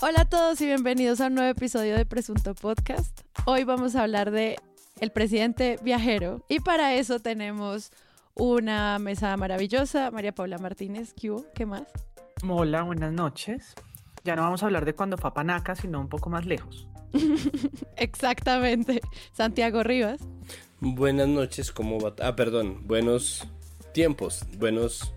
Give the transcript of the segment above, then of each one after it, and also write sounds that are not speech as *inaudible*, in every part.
Hola a todos y bienvenidos a un nuevo episodio de Presunto Podcast. Hoy vamos a hablar de el presidente viajero y para eso tenemos una mesa maravillosa. María Paula Martínez, ¿qué, ¿Qué más? Hola, buenas noches. Ya no vamos a hablar de cuando fue a Panaca, sino un poco más lejos. *laughs* Exactamente. Santiago Rivas. Buenas noches, ¿cómo va? Ah, perdón, buenos tiempos, buenos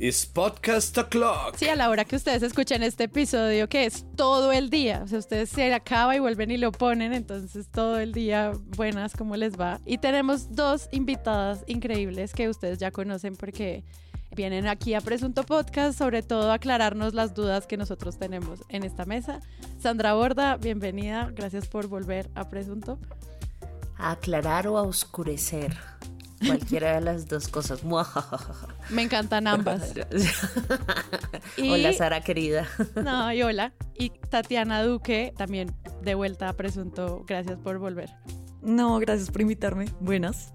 es podcast o'clock. Sí, a la hora que ustedes escuchen este episodio, que es todo el día. O sea, ustedes se acaba y vuelven y lo ponen, entonces todo el día, buenas, ¿cómo les va? Y tenemos dos invitadas increíbles que ustedes ya conocen porque vienen aquí a Presunto Podcast, sobre todo a aclararnos las dudas que nosotros tenemos en esta mesa. Sandra Borda, bienvenida, gracias por volver a Presunto. A aclarar o a oscurecer. Cualquiera de las dos cosas. Me encantan ambas. *laughs* hola, Sara querida. No, y hola. Y Tatiana Duque, también de vuelta a Presunto. Gracias por volver. No, gracias por invitarme. Buenas.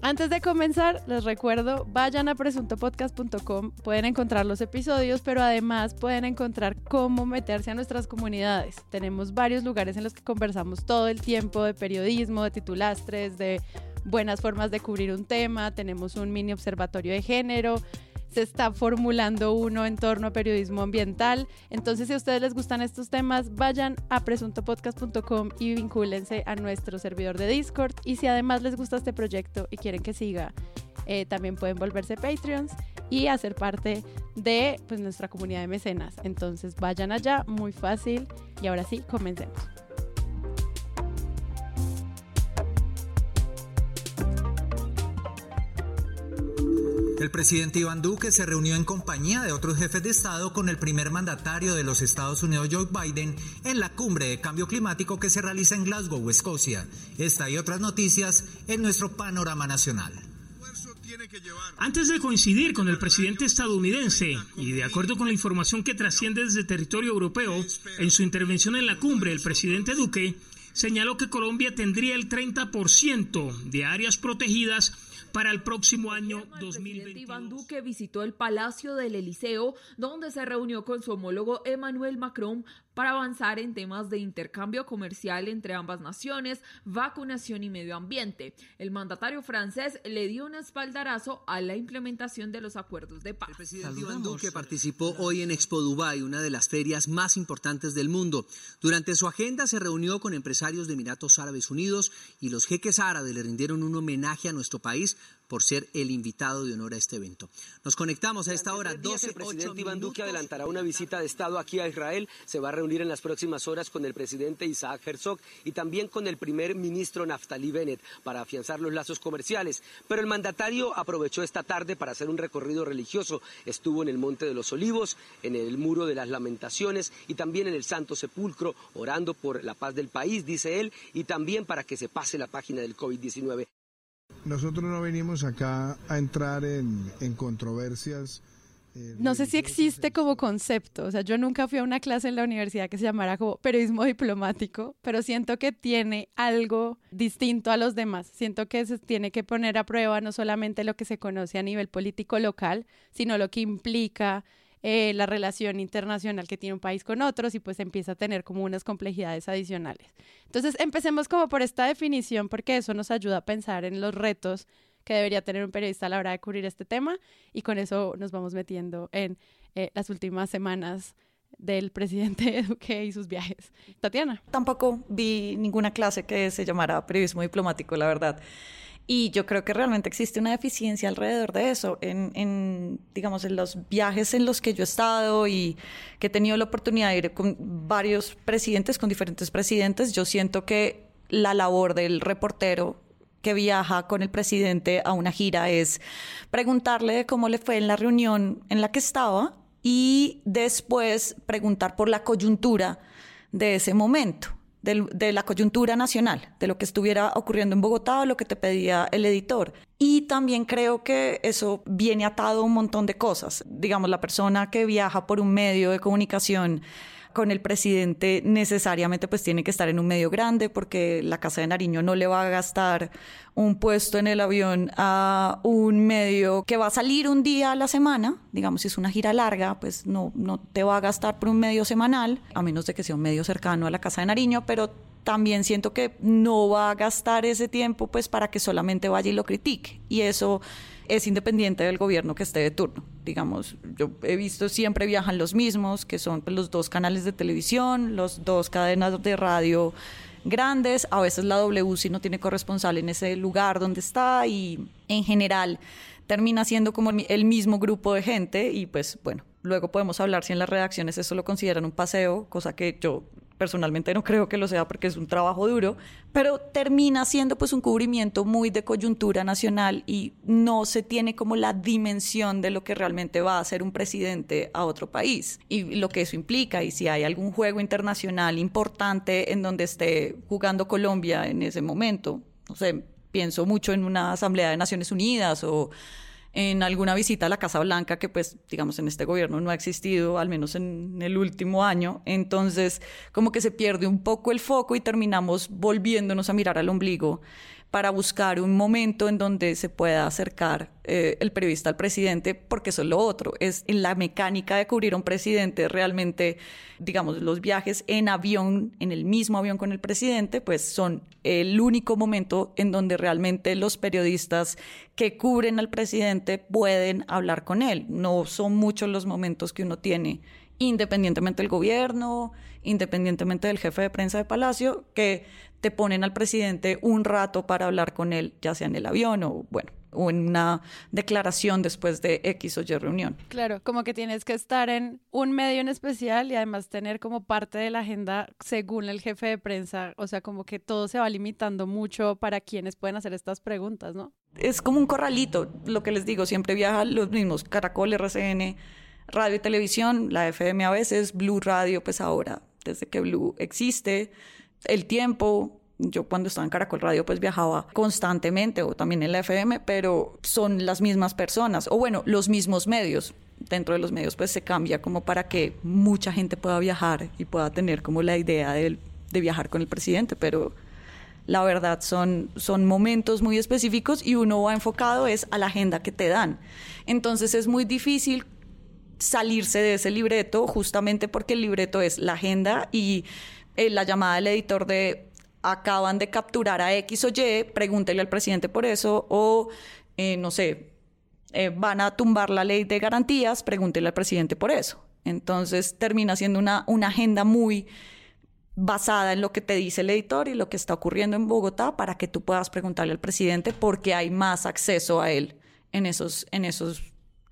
Antes de comenzar, les recuerdo, vayan a presuntopodcast.com, pueden encontrar los episodios, pero además pueden encontrar cómo meterse a nuestras comunidades. Tenemos varios lugares en los que conversamos todo el tiempo de periodismo, de titulastres, de buenas formas de cubrir un tema, tenemos un mini observatorio de género, se está formulando uno en torno a periodismo ambiental. Entonces, si a ustedes les gustan estos temas, vayan a presuntopodcast.com y vincúlense a nuestro servidor de Discord. Y si además les gusta este proyecto y quieren que siga, eh, también pueden volverse Patreons y hacer parte de pues, nuestra comunidad de mecenas. Entonces, vayan allá, muy fácil. Y ahora sí, comencemos. El presidente Iván Duque se reunió en compañía de otros jefes de Estado con el primer mandatario de los Estados Unidos, Joe Biden, en la cumbre de cambio climático que se realiza en Glasgow, Escocia. Esta y otras noticias en nuestro panorama nacional. Antes de coincidir con el presidente estadounidense y de acuerdo con la información que trasciende desde territorio europeo, en su intervención en la cumbre el presidente Duque señaló que Colombia tendría el 30% de áreas protegidas para el próximo año 2020. Iván Duque visitó el Palacio del Eliseo, donde se reunió con su homólogo Emmanuel Macron para avanzar en temas de intercambio comercial entre ambas naciones, vacunación y medio ambiente. El mandatario francés le dio un espaldarazo a la implementación de los acuerdos de paz. El presidente Iván Duque participó hoy en Expo Dubai, una de las ferias más importantes del mundo. Durante su agenda se reunió con empresarios de Emiratos Árabes Unidos y los jeques árabes le rindieron un homenaje a nuestro país por ser el invitado de honor a este evento. Nos conectamos a esta hora. 12, el presidente Iván Duque adelantará una visita de Estado aquí a Israel. Se va a reunir en las próximas horas con el presidente Isaac Herzog y también con el primer ministro Naftali Bennett para afianzar los lazos comerciales. Pero el mandatario aprovechó esta tarde para hacer un recorrido religioso. Estuvo en el Monte de los Olivos, en el Muro de las Lamentaciones y también en el Santo Sepulcro, orando por la paz del país, dice él, y también para que se pase la página del COVID-19. Nosotros no venimos acá a entrar en, controversias. Eh, no sé si existe como concepto, o sea, yo nunca fui a una clase en la universidad que se llamara como periodismo diplomático, pero siento que tiene algo distinto a los demás. Siento que se tiene que poner a prueba no solamente lo que se conoce a nivel político local, sino lo que implica eh, la relación internacional que tiene un país con otros y pues empieza a tener como unas complejidades adicionales. Entonces empecemos como por esta definición porque eso nos ayuda a pensar en los retos que debería tener un periodista a la hora de cubrir este tema y con eso nos vamos metiendo en eh, las últimas semanas del *laughs* presidente Duque y sus viajes. Tatiana. Tampoco vi ninguna clase que se llamara periodismo diplomático, la verdad. Y yo creo que realmente existe una deficiencia alrededor de eso. En, digamos, en los viajes en los que yo he estado y que he tenido la oportunidad de ir con varios presidentes, con diferentes presidentes, yo siento que la labor del reportero que viaja con el presidente a una gira es preguntarle cómo le fue en la reunión en la que estaba y después preguntar por la coyuntura de ese momento de la coyuntura nacional, de lo que estuviera ocurriendo en Bogotá lo que te pedía el editor. Y también creo que eso viene atado a un montón de cosas. Digamos, la persona que viaja por un medio de comunicación con el presidente necesariamente pues tiene que estar en un medio grande porque la Casa de Nariño no le va a gastar un puesto en el avión a un medio que va a salir un día a la semana, digamos si es una gira larga, pues no, no te va a gastar por un medio semanal, a menos de que sea un medio cercano a la Casa de Nariño, pero también siento que no va a gastar ese tiempo pues para que solamente vaya y lo critique. Y eso es independiente del gobierno que esté de turno. Digamos, yo he visto siempre viajan los mismos, que son pues, los dos canales de televisión, los dos cadenas de radio grandes, a veces la W si no tiene corresponsal en ese lugar donde está y en general termina siendo como el mismo grupo de gente y pues bueno, luego podemos hablar si en las redacciones eso lo consideran un paseo, cosa que yo personalmente no creo que lo sea porque es un trabajo duro, pero termina siendo pues un cubrimiento muy de coyuntura nacional y no se tiene como la dimensión de lo que realmente va a ser un presidente a otro país y lo que eso implica. Y si hay algún juego internacional importante en donde esté jugando Colombia en ese momento, no sé, pienso mucho en una asamblea de Naciones Unidas o en alguna visita a la Casa Blanca, que pues digamos en este gobierno no ha existido, al menos en el último año. Entonces, como que se pierde un poco el foco y terminamos volviéndonos a mirar al ombligo para buscar un momento en donde se pueda acercar eh, el periodista al presidente, porque eso es lo otro, es la mecánica de cubrir a un presidente realmente, digamos, los viajes en avión, en el mismo avión con el presidente, pues son el único momento en donde realmente los periodistas que cubren al presidente pueden hablar con él. No son muchos los momentos que uno tiene independientemente del gobierno, independientemente del jefe de prensa de Palacio, que te ponen al presidente un rato para hablar con él, ya sea en el avión o, bueno, o en una declaración después de X o Y reunión. Claro, como que tienes que estar en un medio en especial y además tener como parte de la agenda según el jefe de prensa, o sea, como que todo se va limitando mucho para quienes pueden hacer estas preguntas, ¿no? Es como un corralito, lo que les digo, siempre viajan los mismos, Caracol, RCN, radio y televisión, la FM a veces, Blue Radio, pues ahora, desde que Blue existe, el tiempo. Yo cuando estaba en Caracol Radio pues viajaba constantemente o también en la FM, pero son las mismas personas o bueno, los mismos medios. Dentro de los medios pues se cambia como para que mucha gente pueda viajar y pueda tener como la idea de, de viajar con el presidente, pero la verdad son, son momentos muy específicos y uno va enfocado es a la agenda que te dan. Entonces es muy difícil salirse de ese libreto justamente porque el libreto es la agenda y eh, la llamada del editor de acaban de capturar a X o Y, pregúntele al presidente por eso, o eh, no sé, eh, van a tumbar la ley de garantías, pregúntele al presidente por eso. Entonces termina siendo una, una agenda muy basada en lo que te dice el editor y lo que está ocurriendo en Bogotá para que tú puedas preguntarle al presidente porque hay más acceso a él en esos, en esos,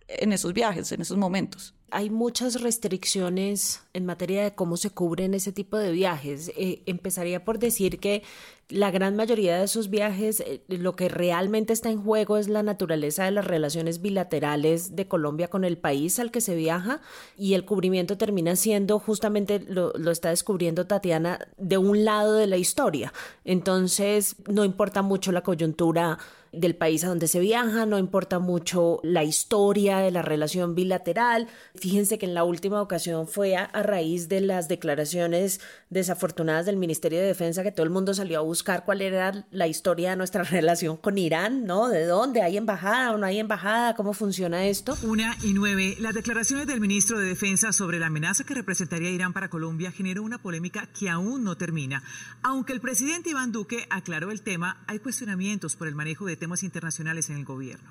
en esos viajes, en esos momentos hay muchas restricciones en materia de cómo se cubren ese tipo de viajes. Eh, empezaría por decir que la gran mayoría de esos viajes, eh, lo que realmente está en juego es la naturaleza de las relaciones bilaterales de Colombia con el país al que se viaja y el cubrimiento termina siendo, justamente lo, lo está descubriendo Tatiana, de un lado de la historia. Entonces, no importa mucho la coyuntura del país a donde se viaja, no importa mucho la historia de la relación bilateral. Fíjense que en la última ocasión fue a, raíz de las declaraciones desafortunadas del Ministerio de Defensa que todo el mundo salió a buscar cuál era la historia de nuestra *laughs* relación con Irán, ¿no? ¿De dónde? ¿Hay embajada o no hay embajada? ¿Cómo funciona esto? Una y nueve. Las declaraciones del ministro de Defensa sobre la amenaza que representaría Irán para Colombia generó una polémica que aún no termina. Aunque el presidente Iván Duque aclaró el tema, hay cuestionamientos por el manejo de temas internacionales en el gobierno.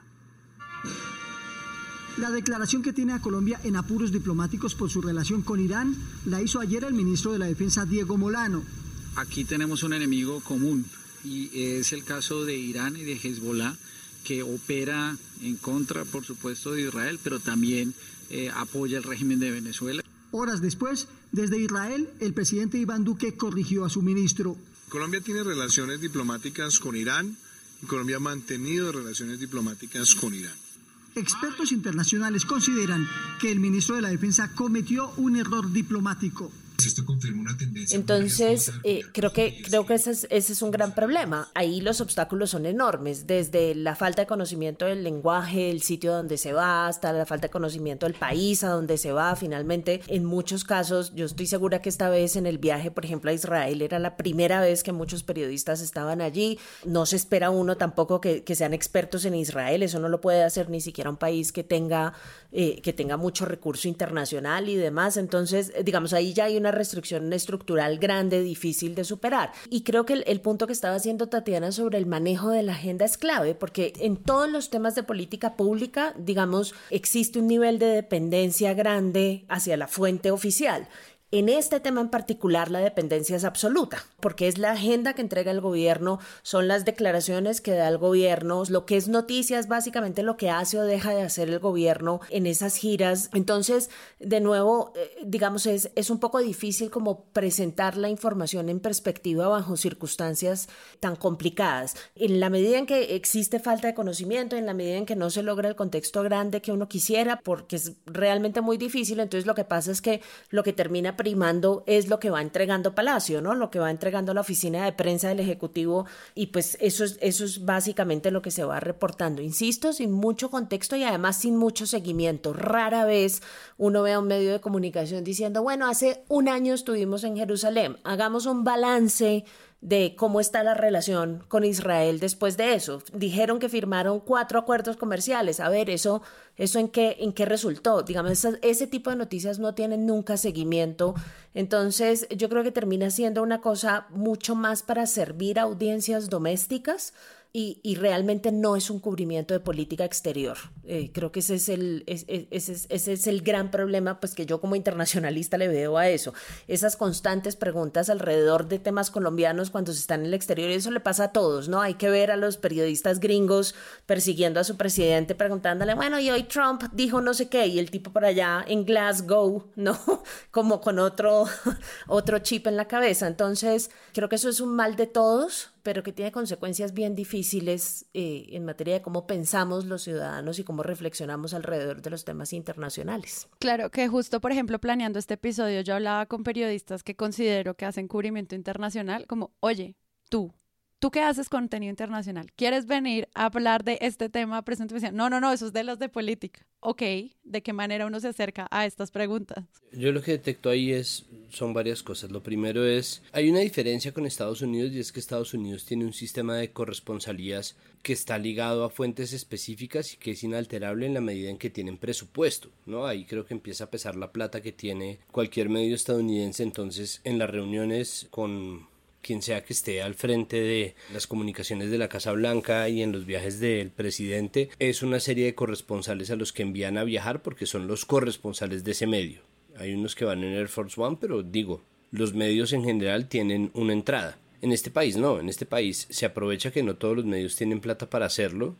La declaración que tiene a Colombia en apuros diplomáticos por su relación con Irán la hizo ayer el ministro de la Defensa Diego Molano. Aquí tenemos un enemigo común y es el caso de Irán y de Hezbollah que opera en contra, por supuesto, de Israel, pero también eh, apoya el régimen de Venezuela. Horas después, desde Israel, el presidente Iván Duque corrigió a su ministro. Colombia tiene relaciones diplomáticas con Irán Colombia ha mantenido relaciones diplomáticas con Irán. Expertos internacionales consideran que el ministro de la Defensa cometió un error diplomático. Esto confirma una tendencia. Entonces, eh, creo que, creo que ese es, ese es un gran problema. Ahí los obstáculos son enormes, desde la falta de conocimiento del lenguaje, el sitio donde se va, hasta la falta de conocimiento del país a donde se va. Finalmente, en muchos casos, yo estoy segura que esta vez en el viaje, por ejemplo, a Israel, era la primera vez que muchos periodistas estaban allí. No se espera uno tampoco que, que sean expertos en Israel, eso no lo puede hacer ni siquiera un país que tenga, eh, que tenga mucho recurso internacional y demás. Entonces, digamos, ahí ya hay una restricción estructural grande, difícil de superar. Y creo que el, el, punto que estaba haciendo Tatiana sobre el manejo de la agenda es clave, porque en todos los temas de política pública, digamos, existe un nivel de dependencia grande hacia la fuente oficial. En este tema en particular la dependencia es absoluta, porque es la agenda que entrega el gobierno, son las declaraciones que da el gobierno, lo que es noticias, básicamente lo que hace o deja de hacer el gobierno en esas giras. Entonces, de nuevo, eh, digamos, es, es un poco difícil como presentar la información en perspectiva bajo circunstancias tan complicadas. En la medida en que existe falta de conocimiento, en la medida en que no se logra el contexto grande que uno quisiera, porque es realmente muy difícil, entonces lo que pasa es que lo que termina primando es lo que va entregando Palacio, ¿no? Lo que va entregando la oficina de prensa del Ejecutivo y pues eso es, eso es básicamente lo que se va reportando. Insisto, sin mucho contexto y además sin mucho seguimiento. Rara vez uno ve a un medio de comunicación diciendo, bueno, hace un año estuvimos en Jerusalén, hagamos un balance de cómo está la relación con Israel después de eso. Dijeron que firmaron cuatro acuerdos comerciales. A ver, eso, eso en qué, en qué resultó. Digamos, ese, ese tipo de noticias no tienen nunca seguimiento. Entonces, yo creo que termina siendo una cosa mucho más para servir a audiencias domésticas y, realmente no es un cubrimiento de política exterior. Eh, creo que ese es, el, ese, es, ese es el gran problema pues, que yo como internacionalista le veo a eso. Esas constantes preguntas alrededor de temas colombianos cuando se están en el exterior, y eso le pasa a todos, ¿no? Hay que ver a los periodistas gringos persiguiendo a su presidente, preguntándole, bueno, y hoy Trump dijo no sé qué, y el tipo por allá en Glasgow, ¿no? *laughs* Como con otro, *laughs* otro chip en la cabeza. Entonces, creo que eso es un mal de todos pero que tiene consecuencias bien difíciles eh, en materia de cómo pensamos los ciudadanos y cómo reflexionamos alrededor de los temas internacionales. Claro, que justo, por ejemplo, planeando este episodio, yo hablaba con periodistas que considero que hacen cubrimiento internacional, como, oye, tú, ¿Tú qué haces contenido internacional? ¿Quieres venir a hablar de este tema? Presente, no, no, no, eso es de los de política. Ok, ¿de qué manera uno se acerca a estas preguntas? Yo lo que detecto ahí es, son varias cosas. Lo primero es, hay una diferencia con Estados Unidos y es que Estados Unidos tiene un sistema de corresponsalías que está ligado a fuentes específicas y que es inalterable en la medida en que tienen presupuesto, ¿no? Ahí creo que empieza a pesar la plata que tiene cualquier medio estadounidense. Entonces, en las reuniones con quien sea que esté al frente de las comunicaciones de la Casa Blanca y en los viajes del presidente, es una serie de corresponsales a los que envían a viajar porque son los corresponsales de ese medio. Hay unos que van en Air Force One, pero digo, los medios en general tienen una entrada. En este país no, en este país se aprovecha que no todos los medios tienen plata para hacerlo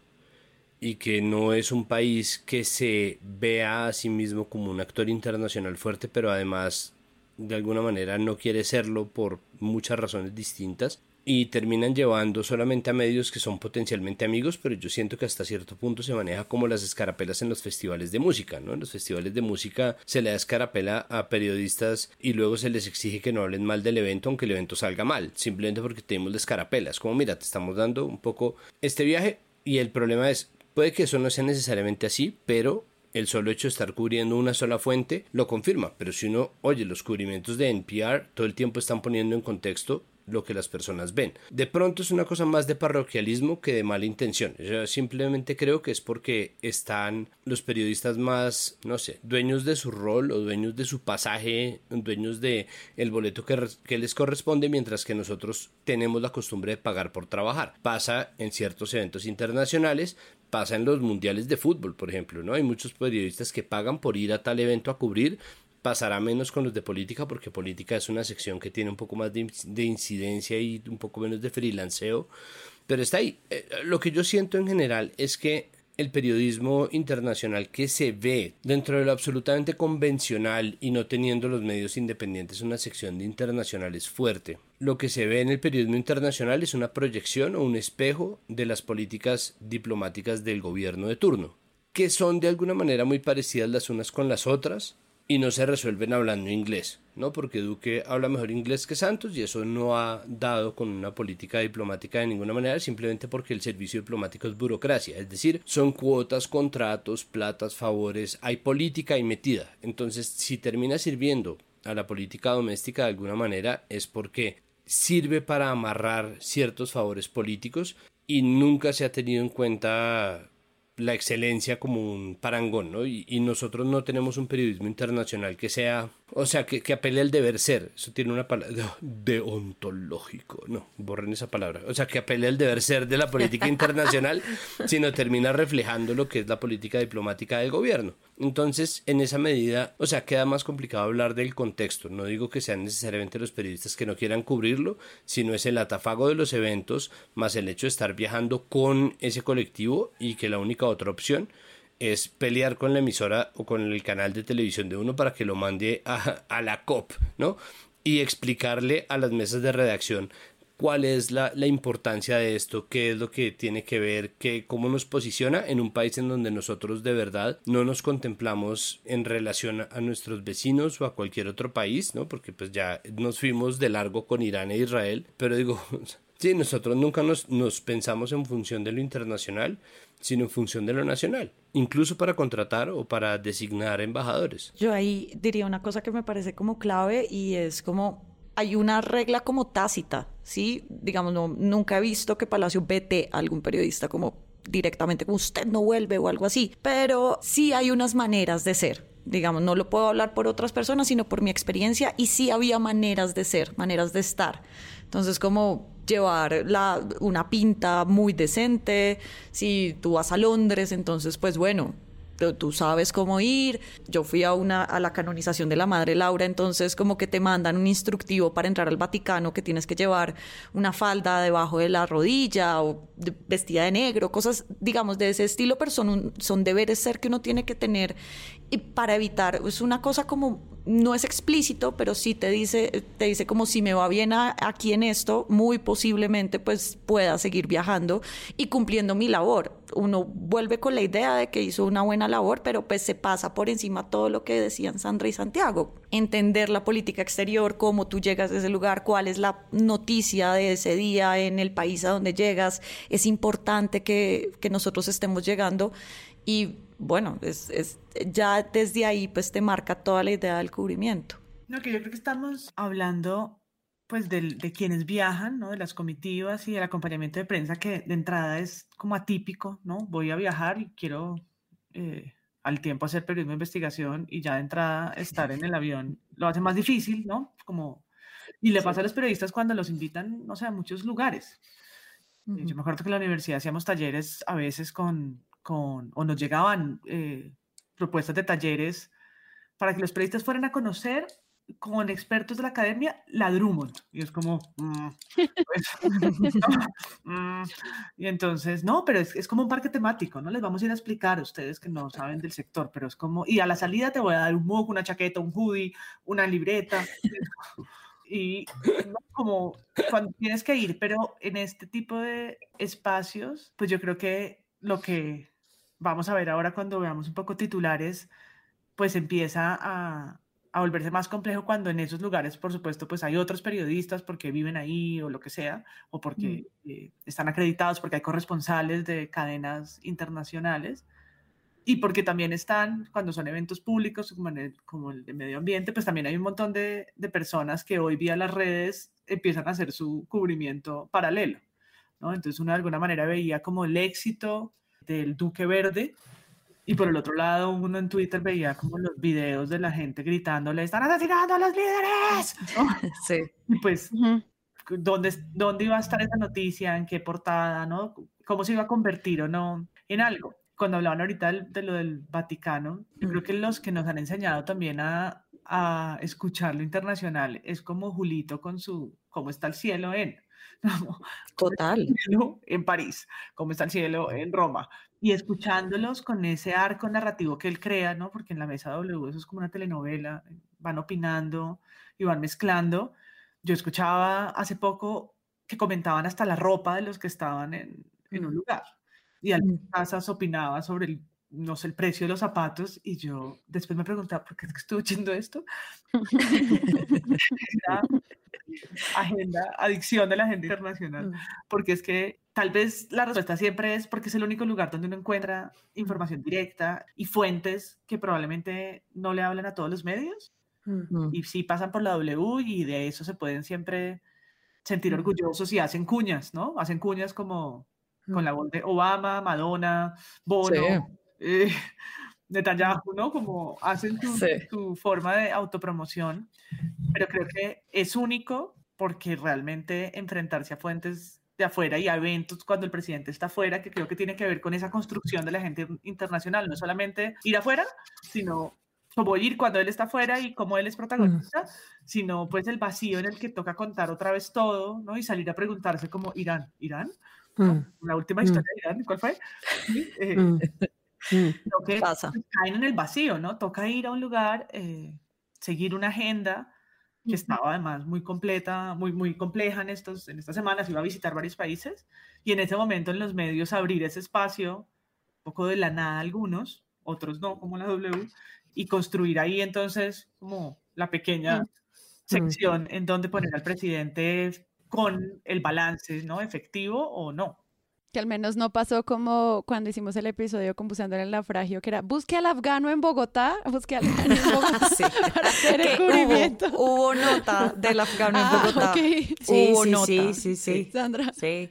y que no es un país que se vea a sí mismo como un actor internacional fuerte, pero además de alguna manera no quiere serlo por muchas razones distintas y terminan llevando solamente a medios que son potencialmente amigos, pero yo siento que hasta cierto punto se maneja como las escarapelas en los festivales de música, ¿no? En los festivales de música se le da escarapela a periodistas y luego se les exige que no hablen mal del evento aunque el evento salga mal, simplemente porque tenemos la escarapela. Es como, mira, te estamos dando un poco este viaje y el problema es, puede que eso no sea necesariamente así, pero el solo hecho de estar cubriendo una sola fuente lo confirma, pero si uno oye los cubrimientos de NPR, todo el tiempo están poniendo en contexto lo que las personas ven. De pronto es una cosa más de parroquialismo que de mala intención. Yo simplemente creo que es porque están los periodistas más, no sé, dueños de su rol o dueños de su pasaje, dueños de el boleto que, que les corresponde, mientras que nosotros tenemos la costumbre de pagar por trabajar. Pasa en ciertos eventos internacionales, pasa en los mundiales de fútbol, por ejemplo, ¿no? Hay muchos periodistas que pagan por ir a tal evento a cubrir, pasará menos con los de política, porque política es una sección que tiene un poco más de, de incidencia y un poco menos de freelanceo, pero está ahí. Eh, lo que yo siento en general es que el periodismo internacional que se ve dentro de lo absolutamente convencional y no teniendo los medios independientes una sección de internacionales fuerte. Lo que se ve en el periodismo internacional es una proyección o un espejo de las políticas diplomáticas del gobierno de turno, que son de alguna manera muy parecidas las unas con las otras, y no se resuelven hablando inglés, ¿no? Porque Duque habla mejor inglés que Santos y eso no ha dado con una política diplomática de ninguna manera, simplemente porque el servicio diplomático es burocracia, es decir, son cuotas, contratos, platas, favores, hay política ahí metida. Entonces, si termina sirviendo a la política doméstica de alguna manera es porque sirve para amarrar ciertos favores políticos y nunca se ha tenido en cuenta la excelencia como un parangón, ¿no? Y, y, nosotros no tenemos un periodismo internacional que sea, o sea, que, que apele al deber ser. Eso tiene una palabra deontológico, no, borren esa palabra. O sea, que apele al deber ser de la política internacional, *laughs* sino termina reflejando lo que es la política diplomática del gobierno. Entonces, en esa medida, o sea, queda más complicado hablar del contexto. No digo que sean necesariamente los periodistas que no quieran cubrirlo, sino es el atafago de los eventos, más el hecho de estar viajando con ese colectivo y que la única otra opción es pelear con la emisora o con el canal de televisión de uno para que lo mande a, a la COP, ¿no? Y explicarle a las mesas de redacción cuál es la, la, importancia de esto, qué es lo que tiene que ver, qué, cómo nos posiciona en un país en donde nosotros de verdad no nos contemplamos en relación a nuestros vecinos o a cualquier otro país, ¿no? Porque pues ya nos fuimos de largo con Irán e Israel, pero digo, *laughs* sí, nosotros nunca nos, nos pensamos en función de lo internacional, sino en función de lo nacional, incluso para contratar o para designar embajadores. Yo ahí diría una cosa que me parece como clave y es como hay una regla como tácita, ¿sí? Digamos, no, nunca he visto que Palacio vete a algún periodista como directamente, como usted no vuelve o algo así, pero sí hay unas maneras de ser. Digamos, no lo puedo hablar por otras personas, sino por mi experiencia, y sí había maneras de ser, maneras de estar. Entonces, como llevar la, una pinta muy decente, si tú vas a Londres, entonces, pues bueno, tú sabes cómo ir. Yo fui a una a la canonización de la Madre Laura, entonces como que te mandan un instructivo para entrar al Vaticano que tienes que llevar una falda debajo de la rodilla o vestida de negro, cosas digamos de ese estilo, pero son, son deberes ser que uno tiene que tener y para evitar es una cosa como no es explícito, pero sí te dice, te dice como si me va bien aquí en esto, muy posiblemente pues pueda seguir viajando y cumpliendo mi labor. Uno vuelve con la idea de que hizo una buena labor, pero pues se pasa por encima todo lo que decían Sandra y Santiago. Entender la política exterior, cómo tú llegas a ese lugar, cuál es la noticia de ese día en el país a donde llegas. Es importante que, que nosotros estemos llegando y bueno, es, es, ya desde ahí pues te marca toda la idea del cubrimiento. No, que yo creo que estamos hablando pues de, de, quienes viajan, ¿no? De las comitivas y del acompañamiento de prensa que de entrada es como atípico, ¿no? Voy a viajar y quiero eh, al tiempo hacer periodismo de investigación y ya de entrada estar en el avión lo hace más difícil, ¿no? Como, y le pasa a los periodistas cuando los invitan, no sé, a muchos lugares. Uh -huh. Yo me acuerdo que en la universidad hacíamos talleres a veces con, con, o nos llegaban eh, propuestas de talleres para que los periodistas fueran a conocer con expertos de la academia la Drummond. Y es como, mm, pues, *laughs* mm, y entonces, no, pero es, es, como un parque temático, ¿no? Les vamos a ir a explicar a ustedes que no saben del sector, pero es como, y a la salida te voy a dar un mug, una chaqueta, un hoodie, una libreta. *laughs* y ¿no? como cuando tienes que ir, pero en este tipo de espacios, pues yo creo que lo que vamos a ver ahora cuando veamos un poco titulares, pues empieza a, a, volverse más complejo cuando en esos lugares, por supuesto, pues hay otros periodistas porque viven ahí o lo que sea, o porque mm. eh, están acreditados, porque hay corresponsales de cadenas internacionales, y porque también están, cuando son eventos públicos como, en el, como el de medio ambiente, pues también hay un montón de, de personas que hoy vía las redes empiezan a hacer su cubrimiento paralelo. ¿no? Entonces uno de alguna manera veía como el éxito del Duque Verde. Y por el otro lado, uno en Twitter veía como los videos de la gente gritándole, están asesinando a los líderes. ¿no? *laughs* Sí. Y pues, uh -huh. ¿dónde, ¿dónde iba a estar esa noticia? ¿En qué portada? ¿no? ¿Cómo se iba a convertir o no en algo? Cuando hablaban ahorita de, de lo del Vaticano, yo uh -huh. creo que los que nos han enseñado también a, a escuchar lo internacional es como Julito con su ¿Cómo está el cielo en? *laughs* Total. En París, cómo está el cielo en Roma. Y escuchándolos con ese arco narrativo que él crea, ¿no? Porque en la mesa W eso es como una telenovela, van opinando y van mezclando. Yo escuchaba hace poco que comentaban hasta la ropa de los que estaban en, en un lugar. Y algunas casas opinaba sobre el no sé, el precio de los zapatos y yo después me preguntaba, ¿por qué es que estuve oyendo esto? *laughs* agenda, adicción de la agenda internacional, mm. porque es que tal vez la respuesta siempre es porque es el único lugar donde uno encuentra información directa y fuentes que probablemente no le hablan a todos los medios y sí pasan por la W y de eso se pueden siempre sentir orgullosos y hacen cuñas, ¿no? Hacen cuñas como con la voz de Obama, Madonna, Bono, eh, *laughs* Netanyahu, ¿no? Como hacen su, forma de autopromoción, pero creo que es único porque realmente enfrentarse a fuentes de afuera y a eventos cuando el presidente está afuera, que creo que tiene que ver con esa construcción de la gente internacional, no solamente ir afuera, sino como ir cuando él está afuera y como él es protagonista, sino pues el vacío en el que toca contar otra vez todo, ¿no? Y salir a preguntarse como, ¿Irán? ¿Irán? Mm. La última mm. historia de Irán, ¿cuál fue? *laughs* Eh, mm. Lo que pasa? caen en el vacío, ¿no? Toca ir a un lugar, eh, seguir una agenda que estaba además muy completa, muy, muy compleja en, estos, en estas semanas, iba a visitar varios países y en ese momento en los medios abrir ese espacio, un poco de la nada algunos, otros no, como la W, y construir ahí entonces como la pequeña sección en donde poner al presidente con el balance, ¿no? Efectivo o no. Que al menos no pasó como cuando hicimos el episodio con Buscando en el naufragio, que era busque al afgano en Bogotá, busque al afgano en *laughs* Bogotá para hacer el cubrimiento. Hubo, nota del afgano en ah, Bogotá. Sí, hubo sí, nota. sí, sí, sí. Sandra. Sí.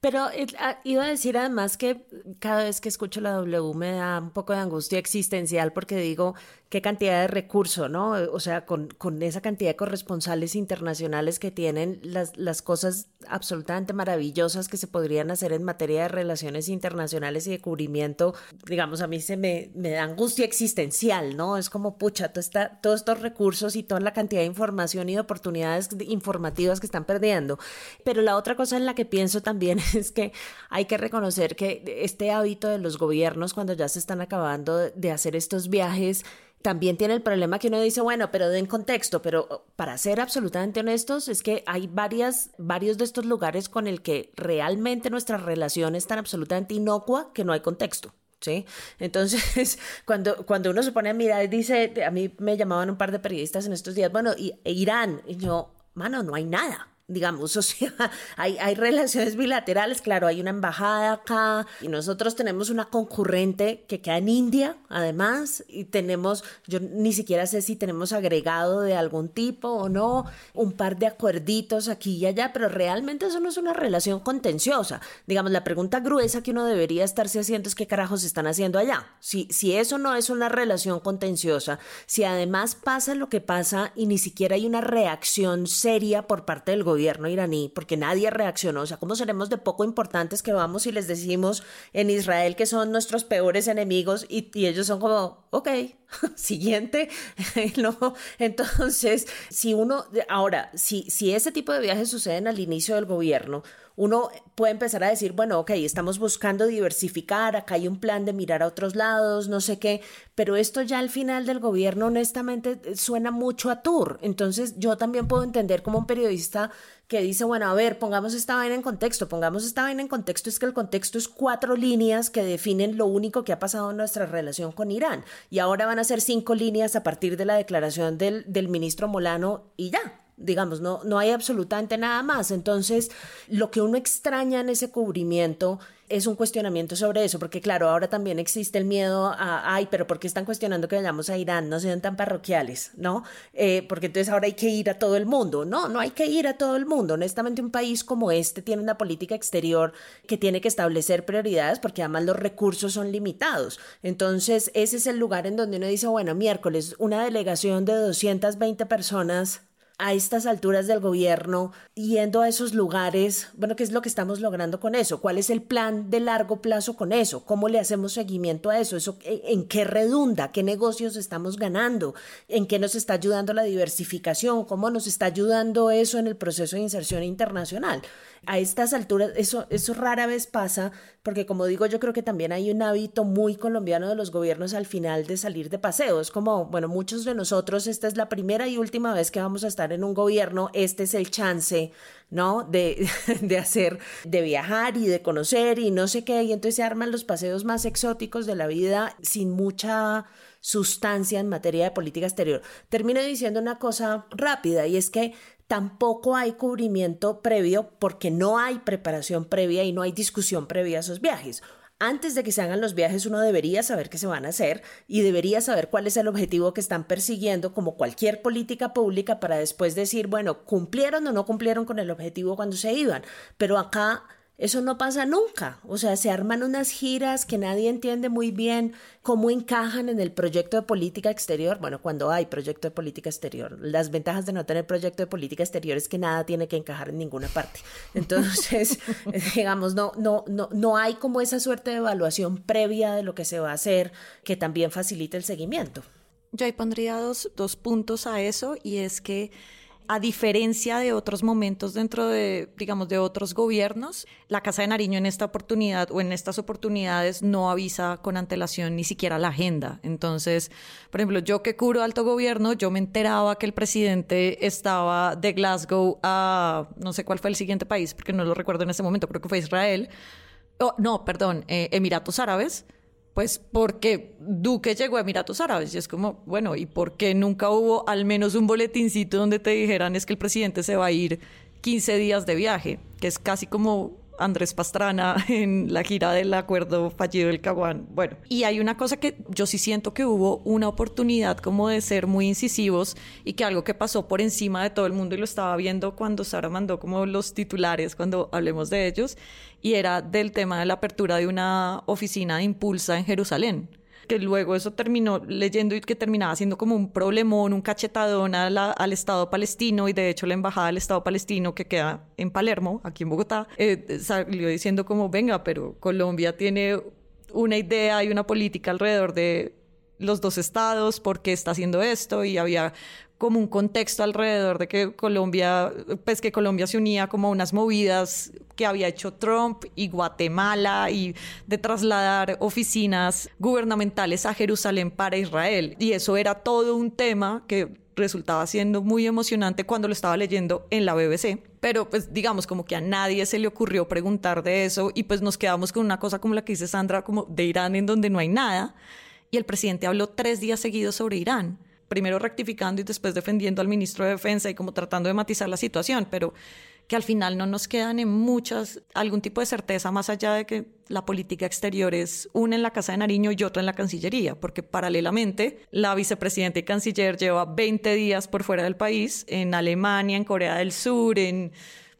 Pero ah, iba a decir además que cada vez que escucho la W me da un poco de angustia existencial porque digo, qué cantidad de recursos, ¿no? O sea, con, con, esa cantidad de corresponsales internacionales que tienen, las, las cosas absolutamente maravillosas que se podrían hacer en materia de relaciones internacionales y de cubrimiento, digamos, a mí se me, me da angustia existencial, ¿no? Es como, pucha, todo todos estos recursos y toda la cantidad de información y de oportunidades informativas que están perdiendo. Pero la otra cosa en la que pienso también es *laughs* que hay que reconocer que este hábito de los gobiernos cuando ya se están acabando de hacer estos viajes, también tiene el problema que uno dice, bueno, pero den contexto, pero para ser absolutamente honestos, es que hay varias, varios de estos lugares con el que realmente nuestra relación es tan absolutamente inocua que no hay contexto. ¿Sí? Entonces, *laughs* cuando, cuando uno se pone a mirar, dice, a mí me llamaban un par de periodistas en estos días, bueno, y, e Irán, y yo, mano, no hay nada digamos, *laughs* o sea, hay, hay relaciones bilaterales, claro, hay una embajada acá y nosotros tenemos una concurrente que queda en India, además, y tenemos, yo ni siquiera sé si tenemos agregado de algún tipo o no, un par de acuerditos aquí y allá, pero realmente eso no es una relación contenciosa. Digamos, la pregunta gruesa que uno debería estarse haciendo es qué carajos están haciendo allá. Si, si eso no es una relación contenciosa, si además pasa lo que pasa y ni siquiera hay una reacción seria por parte del gobierno, gobierno iraní, porque nadie reaccionó. O sea, ¿cómo seremos de poco importantes que vamos y les decimos en Israel que son nuestros peores enemigos y, ellos son como, ok, *laughs* siguiente, *laughs* ¿no? Entonces, si uno, ahora, si, si ese tipo de viajes suceden al inicio del gobierno, uno puede empezar a decir, bueno, ok, estamos buscando diversificar, acá hay un plan de mirar a otros lados, no sé qué, pero esto ya al final del gobierno honestamente suena mucho a tour. Entonces yo también puedo entender como un periodista que dice, bueno, a ver, pongamos esta vaina en contexto, pongamos esta vaina en contexto, es que el contexto es cuatro líneas que definen lo único que ha pasado en nuestra relación con Irán. Y ahora van a ser cinco líneas a partir de la declaración del, del ministro Molano y ya digamos, no, no hay absolutamente nada más. Entonces, lo que uno extraña en ese cubrimiento es un cuestionamiento sobre eso, porque claro, ahora también existe el miedo a, ay, pero ¿por qué están cuestionando que vayamos a Irán? No sean tan parroquiales, ¿no? Eh, porque entonces ahora hay que ir a todo el mundo. No, no hay que ir a todo el mundo. Honestamente, un país como este tiene una política exterior que tiene que establecer prioridades porque además los recursos son limitados. Entonces, ese es el lugar en donde uno dice, bueno, miércoles, una delegación de 220 personas a estas alturas del gobierno, yendo a esos lugares, bueno, ¿qué es lo que estamos logrando con eso? ¿Cuál es el plan de largo plazo con eso? ¿Cómo le hacemos seguimiento a eso? ¿Eso en qué redunda? ¿Qué negocios estamos ganando? ¿En qué nos está ayudando la diversificación? ¿Cómo nos está ayudando eso en el proceso de inserción internacional? A estas alturas, eso, eso rara vez pasa, porque como digo, yo creo que también hay un hábito muy colombiano de los gobiernos al final de salir de paseo. Es como, bueno, muchos de nosotros, esta es la primera y última vez que vamos a estar en un gobierno, este es el chance, ¿no? De, *laughs* de hacer, de viajar y de conocer y no sé qué, y entonces se arman los paseos más exóticos de la vida sin mucha sustancia en materia de política exterior. Termino diciendo una cosa rápida y es que tampoco hay cubrimiento previo porque no hay preparación previa y no hay discusión previa a esos viajes antes de que se hagan los viajes uno debería saber qué se van a hacer y debería saber cuál es el objetivo que están persiguiendo como cualquier política pública para después decir, bueno, cumplieron o no cumplieron con el objetivo cuando se iban. Pero acá eso no pasa nunca. O sea, se arman unas giras que nadie entiende muy bien cómo encajan en el proyecto de política exterior. Bueno, cuando hay proyecto de política exterior. Las ventajas de no tener proyecto de política exterior es que nada tiene que encajar en ninguna parte. Entonces, *laughs* *laughs* digamos, no, no, no, no hay como esa suerte de evaluación previa de lo que se va a hacer que también facilite el seguimiento. Yo ahí pondría dos, dos puntos a eso y es que a diferencia de otros momentos dentro de, digamos, de otros gobiernos, la Casa de Nariño en esta oportunidad o en estas oportunidades no avisa con antelación ni siquiera la agenda. Entonces, por ejemplo, yo que cubro alto gobierno, yo me enteraba que el presidente estaba de Glasgow a, no sé cuál fue el siguiente país, porque no lo recuerdo en ese momento, creo que fue Israel. Oh, no, perdón, eh, Emiratos Árabes pues porque Duque llegó a Emiratos Árabes y es como, bueno, ¿y por qué nunca hubo al menos un boletincito donde te dijeran es que el presidente se va a ir 15 días de viaje? Que es casi como Andrés Pastrana *laughs* en la gira del acuerdo fallido del Caguán. Bueno, y hay una cosa que yo sí siento que hubo una oportunidad como de ser muy incisivos y que algo que pasó por encima de todo el mundo y lo estaba viendo cuando Sara mandó como los titulares cuando hablemos de ellos y era del tema de la apertura de una oficina de impulsa en Jerusalén que luego eso terminó leyendo y que terminaba siendo como un problemón, un cachetadón al Estado palestino y de hecho la embajada del Estado palestino que queda en Palermo, aquí en Bogotá, eh, salió diciendo como, venga, pero Colombia tiene una idea y una política alrededor de los dos estados, por qué está haciendo esto y había como un contexto alrededor de que Colombia, pues que Colombia se unía como a unas movidas que había hecho Trump y Guatemala y de trasladar oficinas gubernamentales a Jerusalén para Israel. Y eso era todo un tema que resultaba siendo muy emocionante cuando lo estaba leyendo en la BBC. Pero pues digamos como que a nadie se le ocurrió preguntar de eso y pues nos quedamos con una cosa como la que dice Sandra, como de Irán en donde no hay nada. Y el presidente habló tres días seguidos sobre Irán primero rectificando y después defendiendo al ministro de Defensa y como tratando de matizar la situación, pero que al final no nos quedan en muchas, algún tipo de certeza más allá de que la política exterior es una en la Casa de Nariño y otra en la Cancillería, porque paralelamente la vicepresidenta y canciller lleva 20 días por fuera del país, en Alemania, en Corea del Sur, en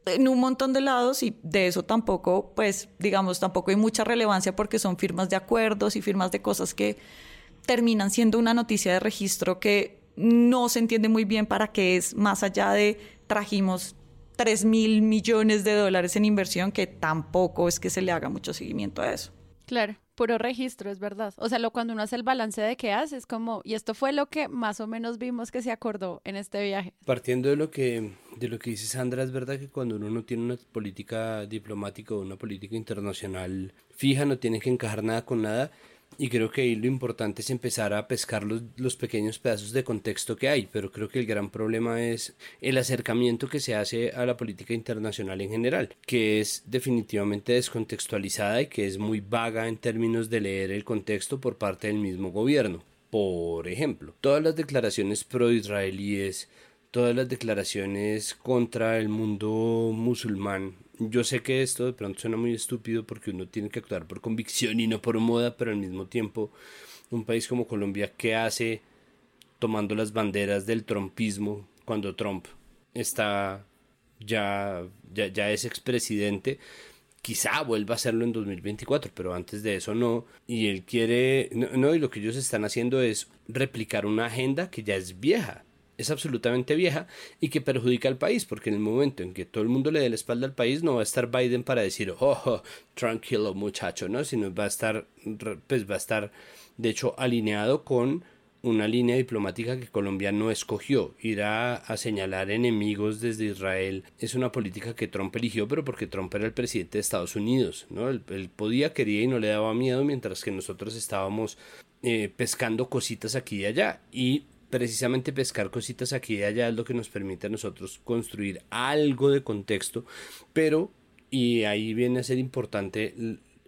en un montón de lados y de eso tampoco, pues digamos, tampoco hay mucha relevancia porque son firmas de acuerdos y firmas de cosas que terminan siendo una noticia de registro que no se entiende muy bien para qué es, más allá de trajimos 3 mil millones de dólares en inversión, que tampoco es que se le haga mucho seguimiento a eso. Claro, puro registro, es verdad. O sea, lo, cuando uno hace el balance de qué hace, es como, y esto fue lo que más o menos vimos que se acordó en este viaje. Partiendo de lo que, de lo que dice Sandra, es verdad que cuando uno no tiene una política diplomática o una política internacional fija, no tiene que encajar nada con nada, y creo que ahí lo importante es empezar a pescar los, los, pequeños pedazos de contexto que hay, pero creo que el gran problema es el acercamiento que se hace a la política internacional en general, que es definitivamente descontextualizada y que es muy vaga en términos de leer el contexto por parte del mismo gobierno. Por ejemplo, todas las declaraciones pro-israelíes, todas las declaraciones contra el mundo musulmán yo sé que esto de pronto suena muy estúpido porque uno tiene que actuar por convicción y no por moda, pero al mismo tiempo un país como Colombia, ¿qué hace tomando las banderas del trumpismo cuando Trump está ya, ya, ya es expresidente? Quizá vuelva a hacerlo en 2024, pero antes de eso no. Y él quiere, no, y lo que ellos están haciendo es replicar una agenda que ya es vieja es absolutamente vieja y que perjudica al país, porque en el momento en que todo el mundo le dé la espalda al país, no va a estar Biden para decir, oh, tranquilo muchacho, ¿no? Sino va a estar, pues va a estar, de hecho, alineado con una línea diplomática que Colombia no escogió. Ir a, señalar enemigos desde Israel es una política que Trump eligió, pero porque Trump era el presidente de Estados Unidos, ¿no? Él, podía, quería y no le daba miedo, mientras que nosotros estábamos eh, pescando cositas aquí y allá. Y precisamente pescar cositas aquí y allá es lo que nos permite a nosotros construir algo de contexto, pero, y ahí viene a ser importante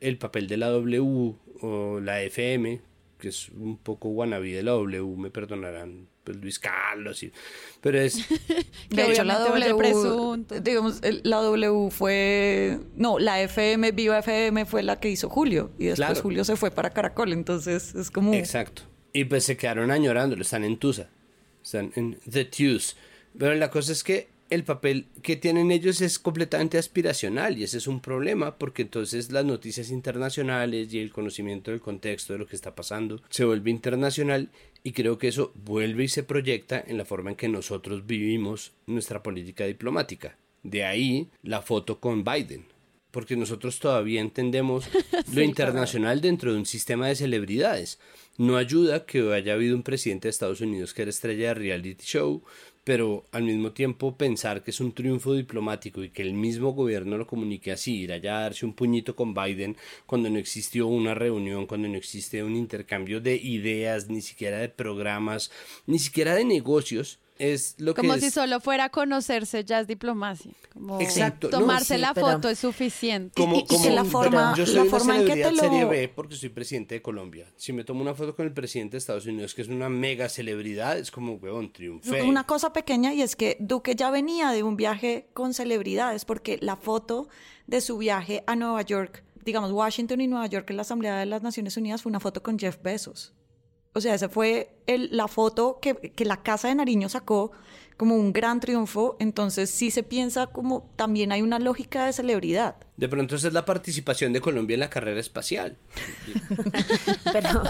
el papel de la W o la FM, que es un poco wannabe de la W, me perdonarán pues Luis Carlos, y, pero es... *laughs* de hecho, la W, digamos, la W fue, no, la FM, Viva FM fue la que hizo Julio, y después Julio se fue para Caracol, entonces es como... Exacto, y pues se quedaron añorándolo, están en Tusa, están en The Tuse, pero la cosa es que el papel que tienen ellos es completamente aspiracional y ese es un problema porque entonces las noticias internacionales y el conocimiento del contexto de lo que está pasando se vuelve internacional y creo que eso vuelve y se proyecta en la forma en que nosotros vivimos nuestra política diplomática. De ahí la foto con Biden, porque nosotros todavía entendemos *laughs* lo internacional dentro de un sistema de celebridades. No ayuda que haya habido un presidente de Estados Unidos que era estrella de reality show, pero al mismo tiempo pensar que es un triunfo diplomático y que el mismo gobierno lo comunique así, ir allá a darse un puñito con Biden cuando no existió una reunión, cuando no existe un intercambio de ideas, ni siquiera de programas, ni siquiera de negocios, es lo como si solo fuera a conocerse ya es diplomacia. Como Exacto. Tomarse la foto es suficiente. Como, y, que la forma, yo soy la forma en que te lo... serie B porque soy presidente de Colombia. Si me tomo una foto con el presidente de Estados Unidos, que es una mega celebridad, es como, huevón, triunfé. Una cosa pequeña y es que Duque ya venía de un viaje con celebridades porque la foto de su viaje a Nueva York, digamos, Washington y Nueva York en la Asamblea de las Naciones Unidas fue una foto con Jeff Bezos. O sea, esa fue la foto que, la Casa de Nariño sacó como un gran triunfo. Entonces sí se piensa como también hay una lógica de celebridad. De pronto esa es la participación de Colombia en la carrera espacial. *laughs* pero,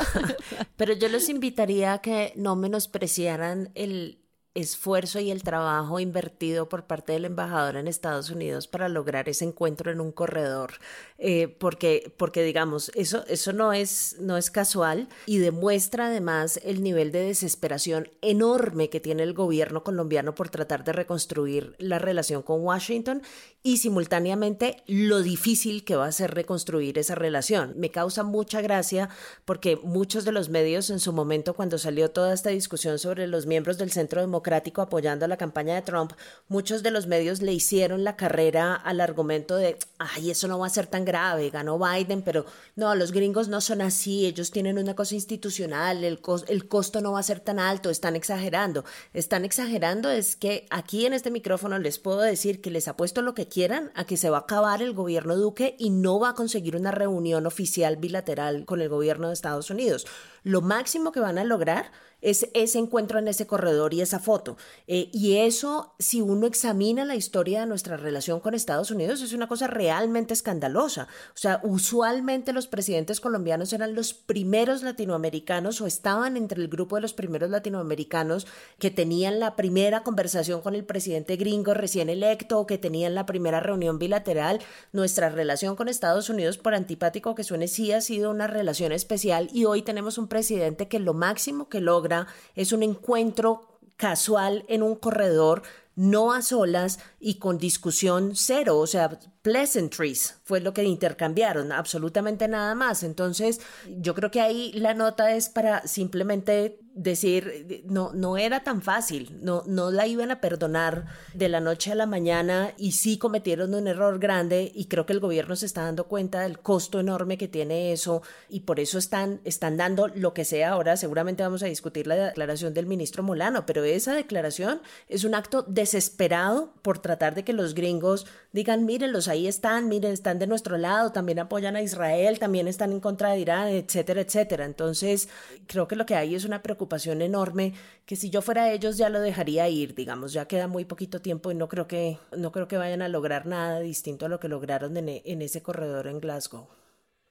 pero yo los invitaría a que no menospreciaran el, esfuerzo y el trabajo invertido por parte del embajador en Estados Unidos para lograr ese encuentro en un corredor, eh, porque, porque digamos, eso, eso no, es, no es casual y demuestra además el nivel de desesperación enorme que tiene el gobierno colombiano por tratar de reconstruir la relación con Washington y simultáneamente lo difícil que va a ser reconstruir esa relación. Me causa mucha gracia porque muchos de los medios en su momento cuando salió toda esta discusión sobre los miembros del Centro Democrático democrático apoyando la campaña de Trump, muchos de los medios le hicieron la carrera al argumento de, ay, eso no va a ser tan grave, ganó Biden, pero no, los gringos no son así, ellos tienen una cosa institucional, el, el costo no va a ser tan alto, están exagerando. Están exagerando es que aquí en este micrófono les puedo decir que les apuesto lo que quieran a que se va a acabar el gobierno Duque y no va a conseguir una reunión oficial bilateral con el gobierno de Estados Unidos. Lo máximo que van a lograr es ese encuentro en ese corredor y esa foto. Eh, y eso, si uno examina la historia de nuestra relación con Estados Unidos, es una cosa realmente escandalosa. O sea, usualmente los presidentes colombianos eran los primeros latinoamericanos o estaban entre el grupo de los primeros latinoamericanos que tenían la primera conversación con el presidente gringo recién electo o que tenían la primera reunión bilateral. Nuestra relación con Estados Unidos, por antipático que suene, sí ha sido una relación especial y hoy tenemos un presidente que lo máximo que logra es un encuentro casual en un corredor, no a solas y con discusión cero, o sea, pleasantries fue lo que intercambiaron, absolutamente nada más. Entonces, yo creo que ahí la nota es para simplemente decir, no, no era tan fácil, no, no la iban a perdonar de la noche a la mañana y sí cometieron un error grande y creo que el gobierno se está dando cuenta del costo enorme que tiene eso y por eso están, están dando lo que sea ahora, seguramente vamos a discutir la declaración del ministro Molano, pero esa declaración es un acto desesperado por tratar de que los gringos digan, mírenlos, ahí están, miren, están de nuestro lado, también apoyan a Israel, también están en contra de Irán, etcétera, etcétera. Entonces, creo que lo que hay es una preocupación enorme que si yo fuera ellos ya lo dejaría ir, digamos, ya queda muy poquito tiempo y no creo que, no creo que vayan a lograr nada distinto a lo que lograron en, en ese corredor en Glasgow.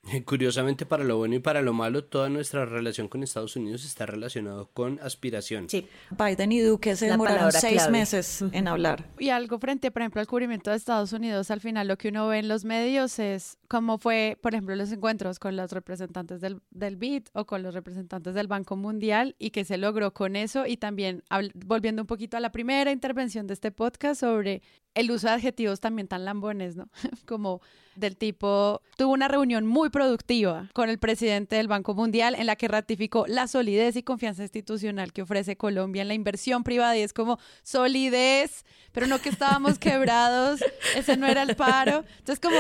*laughs* Curiosamente, para lo bueno y para lo malo, toda nuestra relación con Estados Unidos está relacionado con aspiración. Sí. Biden y Duque se demoraron seis meses en hablar. Y algo frente, por ejemplo, al cubrimiento de Estados Unidos, al final lo que uno ve en los medios es cómo fue, por ejemplo, los encuentros con los representantes del, del BID o con los representantes del Banco Mundial y que se logró con eso. Y también, volviendo un poquito a la primera intervención de este podcast sobre el uso de adjetivos también tan lambones, ¿no? *laughs* Como del tipo tuvo una reunión muy productiva con el presidente del Banco Mundial en la que ratificó la solidez y confianza institucional que ofrece Colombia en la inversión privada y es como solidez, pero no que estábamos *laughs* quebrados, ese no era el paro. Entonces como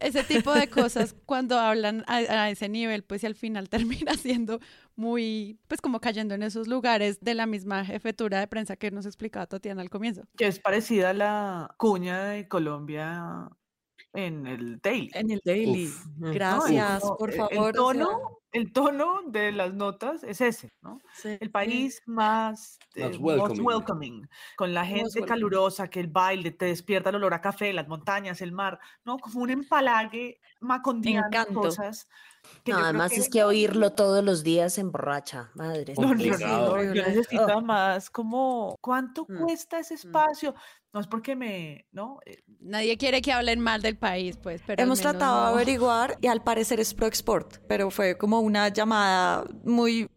ese tipo de cosas cuando hablan a, ese nivel, pues y al final *laughs* termina siendo muy, pues como cayendo en esos lugares de la misma jefetura de prensa que nos explicaba Tatiana al comienzo. Que es parecida a la cuña de Colombia en el Daily. En el Daily. Gracias, por favor. El tono, el tono de las notas es ese, ¿no? el país más, eh, welcoming. con la gente calurosa, que el baile te despierta el olor a café, las montañas, el mar, ¿no? Como un empalague macondiano cosas además es que oírlo todos los días emborracha, madre. No, yo necesito más como, ¿cuánto mm, cuesta ese mm. No es porque me, ¿no? Eh, Nadie quiere que hablen mal del país, pues, pero Hemos tratado de averiguar y al parecer es pro export, pero fue como una llamada muy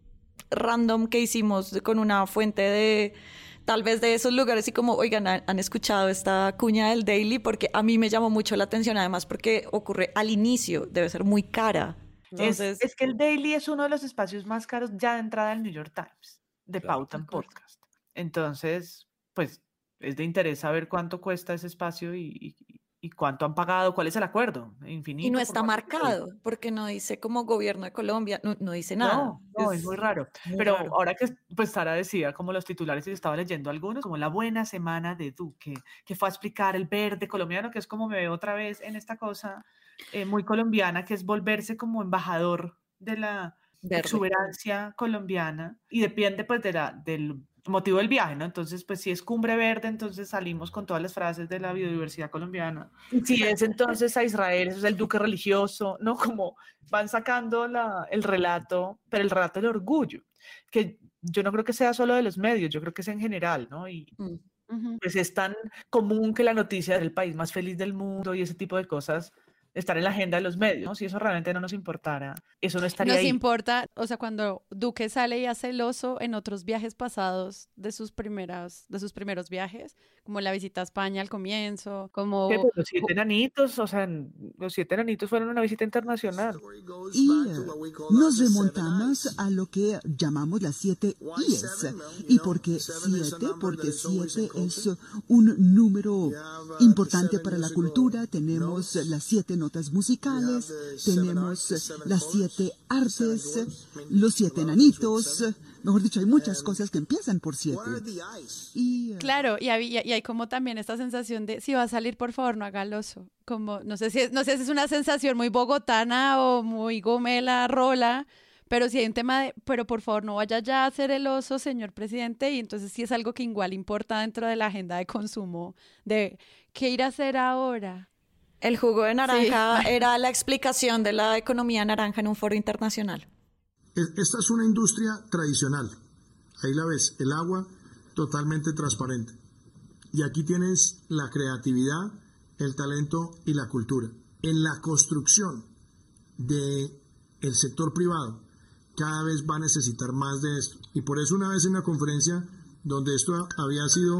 random que hicimos con una fuente de tal vez de esos lugares y como, oigan, han, escuchado esta cuña del Daily porque a mí me llamó mucho la atención, además porque ocurre al inicio, debe ser muy cara. Es, que el Daily es uno de los espacios más caros ya de entrada al New York Times, de Pauta en Podcast. Entonces, pues es de interés saber cuánto cuesta ese espacio y, cuánto han pagado, cuál es el acuerdo. Infinito. Y no está marcado, porque no dice como gobierno de Colombia, no, dice nada. No, no, es, muy raro. Pero ahora que pues Sara decía como los titulares y estaba leyendo algunos, como la buena semana de Duque, que fue a explicar el verde colombiano, que es como me veo otra vez en esta cosa eh, muy colombiana, que es volverse como embajador de la exuberancia colombiana y depende pues de la, del motivo del viaje, ¿no? Entonces, pues si es cumbre verde, entonces salimos con todas las frases de la biodiversidad colombiana. Si es entonces a Israel, eso es el duque religioso, ¿no? Como van sacando la, el relato, pero el relato del orgullo, que yo no creo que sea solo de los medios, yo creo que es en general, ¿no? Y mm, pues es tan común que la noticia del país más feliz del mundo y ese tipo de cosas estar en la agenda de los medios. Si eso realmente no nos importara, eso no estaría nos importa, o sea, cuando Duque sale y hace el oso en otros viajes pasados de sus primeras, de sus primeros viajes, como la visita a España al comienzo, como pues, los siete enanitos, o sea, los siete enanitos fueron una visita internacional. Y nos remontamos a lo que llamamos las siete IES. ¿Y por qué siete? Porque siete es un número importante para la cultura. Tenemos las siete notas musicales, tenemos las siete artes, los siete enanitos, mejor dicho, hay muchas cosas que empiezan por siete. Y, claro, y hay, y hay, como también esta sensación de, si va a salir, por favor, no haga oso. Como, no sé si, no sé si es una sensación muy bogotana o muy gomela, rola, pero si hay un tema de, pero por favor no vaya ya a hacer el oso, señor presidente, y entonces sí es algo que igual importa dentro de la agenda de consumo, de qué ir a hacer ahora. El jugo de naranja *laughs* era la explicación de la economía naranja en un foro internacional. Esta es una industria tradicional. Ahí la ves, el agua totalmente transparente. Y aquí tienes la creatividad, el talento y la cultura. En la construcción del el sector privado, cada vez va a necesitar más de esto. Y por eso una vez en una conferencia donde esto había sido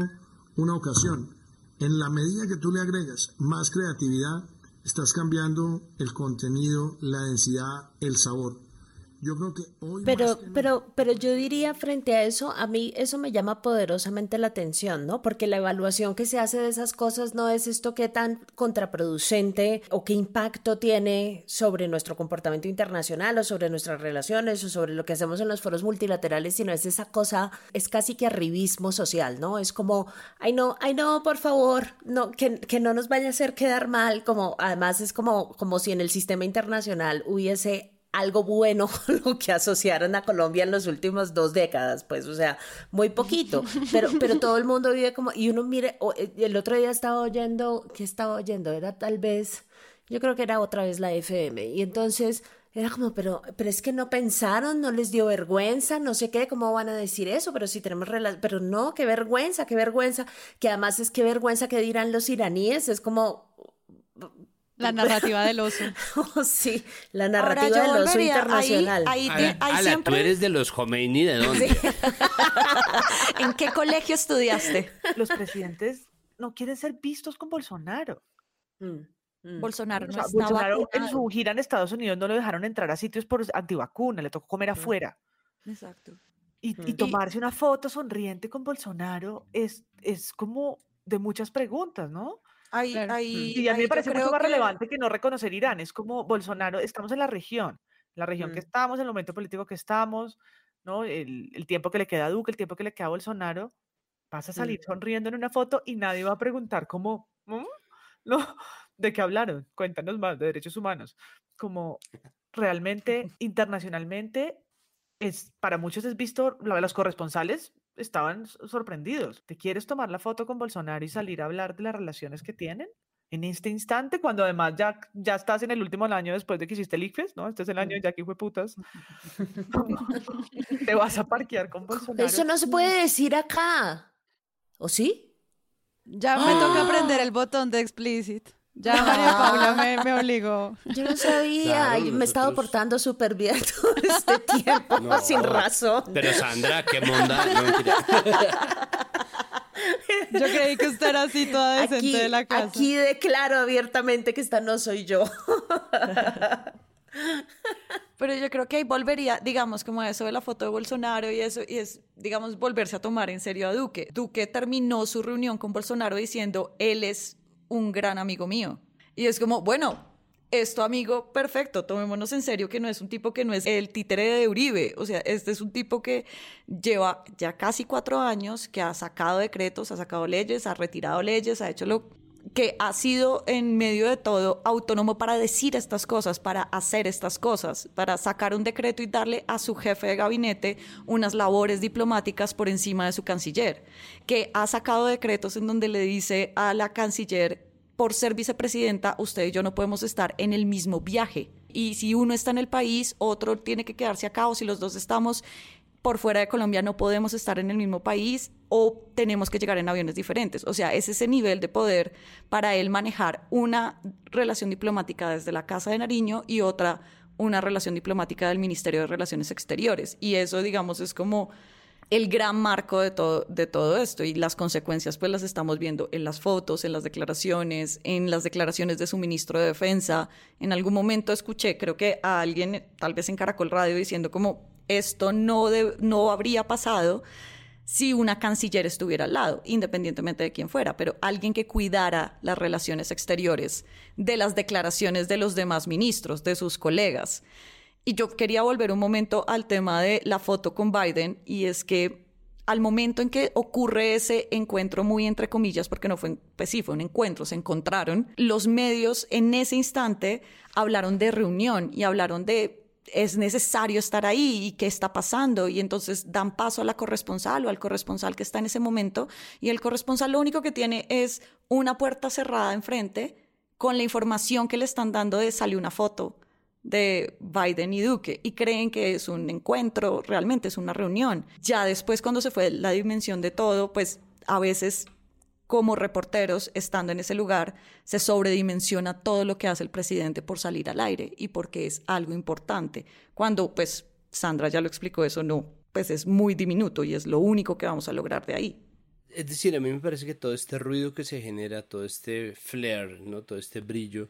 una ocasión, en la medida que tú le agregas más creatividad, estás cambiando el contenido, la densidad, el sabor. Yo creo que hoy pero, pero, pero yo diría frente a eso, a mí eso me llama poderosamente la atención, ¿no? Porque la evaluación que se hace de esas cosas no es esto qué tan contraproducente o qué impacto tiene sobre nuestro comportamiento internacional o sobre nuestras relaciones o sobre lo que hacemos en los foros multilaterales, sino es esa cosa, es casi que arribismo social, ¿no? Es como, ay no, ay no, por favor, no, que, que no nos vaya a hacer quedar mal, como además es como, como si en el sistema internacional hubiese algo bueno *laughs* lo que asociaron a Colombia en las últimas dos décadas, pues, o sea, muy poquito, pero, pero todo el mundo vive como, y uno mire, eh, el otro día estaba oyendo, ¿qué estaba oyendo? Era tal vez, yo creo que era otra vez la FM, y entonces era como, pero, pero es que no pensaron, no les dio vergüenza, no sé qué, cómo van a decir eso, pero si tenemos relación, pero no, qué vergüenza, qué vergüenza, que además es qué vergüenza que dirán los iraníes, es como, la *laughs* narrativa del oso. *laughs* Oh, sí, la narrativa del oso internacional. Ahí, tú eres de los Khomeini, ¿de *laughs* dónde? ¿En qué colegio estudiaste? Los presidentes no quieren ser vistos con Bolsonaro. Mm. Mm. Bolsonaro no o sea, está Bolsonaro en su gira en Estados Unidos no lo dejaron entrar a sitios por antivacuna, le tocó comer afuera. Exacto. Y, y tomarse una foto sonriente con Bolsonaro es, es como de muchas preguntas, ¿no? Ahí, y a mí me parece mucho más que- relevante que no reconocer Irán. Es como Bolsonaro, estamos en la región, la región que Mm. estamos, el momento político que estamos, ¿no? El, el tiempo que le queda a Duque, el tiempo que le queda a Bolsonaro. Vas a salir sonriendo en una foto y nadie va a preguntar como, "¿Mm? *laughs* ¿no? ¿De qué hablaron? Cuéntanos más de derechos humanos. Como realmente, *laughs* internacionalmente, es, para muchos es visto, los corresponsales estaban sorprendidos. ¿Te quieres tomar la foto con Bolsonaro y salir a hablar de las relaciones que tienen? En este instante, cuando además ya, ya estás en el último año después de que hiciste el ICFES, ¿no? Este es el año ya que fue putas. *laughs* Te vas a parquear con Bolsonaro. Eso no se puede decir acá. ¿O sí? Ya me toca aprender el botón de explicit. Ya María Paula me, me obligó. Yo no sabía. Claro, y me he estado portando súper bien *laughs* todo este tiempo, No. sin razón. Pero Sandra, qué monda. No. *laughs* Yo creí que usted era así toda decente Aquí, de la casa. aquí declaro abiertamente que esta no soy yo. *laughs* Pero yo creo que ahí volvería, digamos, como eso de la foto de Bolsonaro y eso, y es, digamos, volverse a tomar en serio a Duque. Duque terminó su reunión con Bolsonaro diciendo, él es un gran amigo mío. Y es como, bueno, esto amigo, perfecto, tomémonos en serio que no es un tipo que no es el títere de Uribe. O sea, este es un tipo que lleva ya casi cuatro años, que ha sacado decretos, ha sacado leyes, ha retirado leyes, ha hecho lo que ha sido en medio de todo autónomo para decir estas cosas, para hacer estas cosas, para sacar un decreto y darle a su jefe de gabinete unas labores diplomáticas por encima de su canciller, que ha sacado decretos en donde le dice a la canciller, por ser vicepresidenta, usted y yo no podemos estar en el mismo viaje. Y si uno está en el país, otro tiene que quedarse acá, o si los dos estamos por fuera de Colombia no podemos estar en el mismo país o tenemos que llegar en aviones diferentes. O sea, es ese nivel de poder para él manejar una relación diplomática desde la Casa de Nariño y otra una relación diplomática del Ministerio de Relaciones Exteriores. Y eso, digamos, es como el gran marco de todo, de todo esto y las consecuencias pues las estamos viendo en las fotos, en las declaraciones, en las declaraciones de su ministro de Defensa. En algún momento escuché, creo que a alguien, tal vez en Caracol Radio, diciendo como esto no, no habría pasado si una canciller estuviera al lado, independientemente de quién fuera, pero alguien que cuidara las relaciones exteriores de las declaraciones de los demás ministros, de sus colegas. Y yo quería volver un momento al tema de la foto con Biden y es que al momento en que ocurre ese encuentro muy entre comillas, porque no fue, pues sí, fue un encuentro, se encontraron, los medios en ese instante hablaron de reunión y hablaron de es necesario estar ahí y qué está pasando. Y entonces dan paso a la corresponsal o al corresponsal que está en ese momento. Y el corresponsal lo único que tiene es una puerta cerrada enfrente con la información que le están dando de salió una foto de Biden y Duque. Y creen que es un encuentro, realmente es una reunión. Ya después cuando se fue la dimensión de todo, pues a veces como reporteros, estando en ese lugar, se sobredimensiona todo lo que hace el presidente por salir al aire y porque es algo importante. Cuando, pues, Sandra ya lo explicó, eso no, pues es muy diminuto y es lo único que vamos a lograr de ahí. Es decir, a mí me parece que todo este ruido que se genera, todo este flare, ¿no? todo este brillo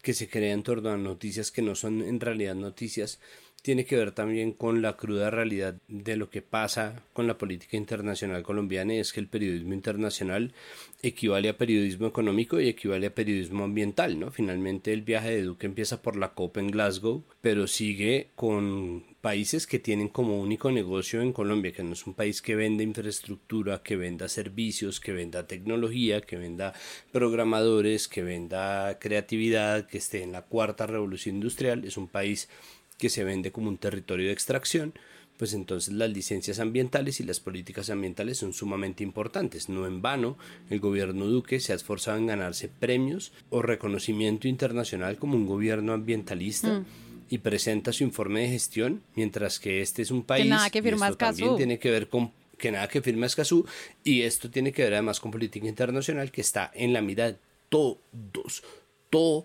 que se crea en torno a noticias que no son en realidad noticias, tiene que ver también con la cruda realidad de lo que pasa con la política internacional colombiana y es que el periodismo internacional equivale a periodismo económico y equivale a periodismo ambiental, ¿no? Finalmente el viaje de Duque empieza por la COP en Glasgow, pero sigue con países que tienen como único negocio en Colombia, que no es un país que venda infraestructura, que venda servicios, que venda tecnología, que venda programadores, que venda creatividad, que esté en la cuarta revolución industrial, es un país que se vende como un territorio de extracción, pues entonces las licencias ambientales y las políticas ambientales son sumamente importantes. No en vano, el gobierno Duque se ha esforzado en ganarse premios o reconocimiento internacional como un gobierno ambientalista. Mm. Y presenta su informe de gestión, mientras que este es un país nada que y firma esto también Escazú. tiene que ver con que nada que firma Escazú y esto tiene que ver además con política internacional que está en la mira de todos, todos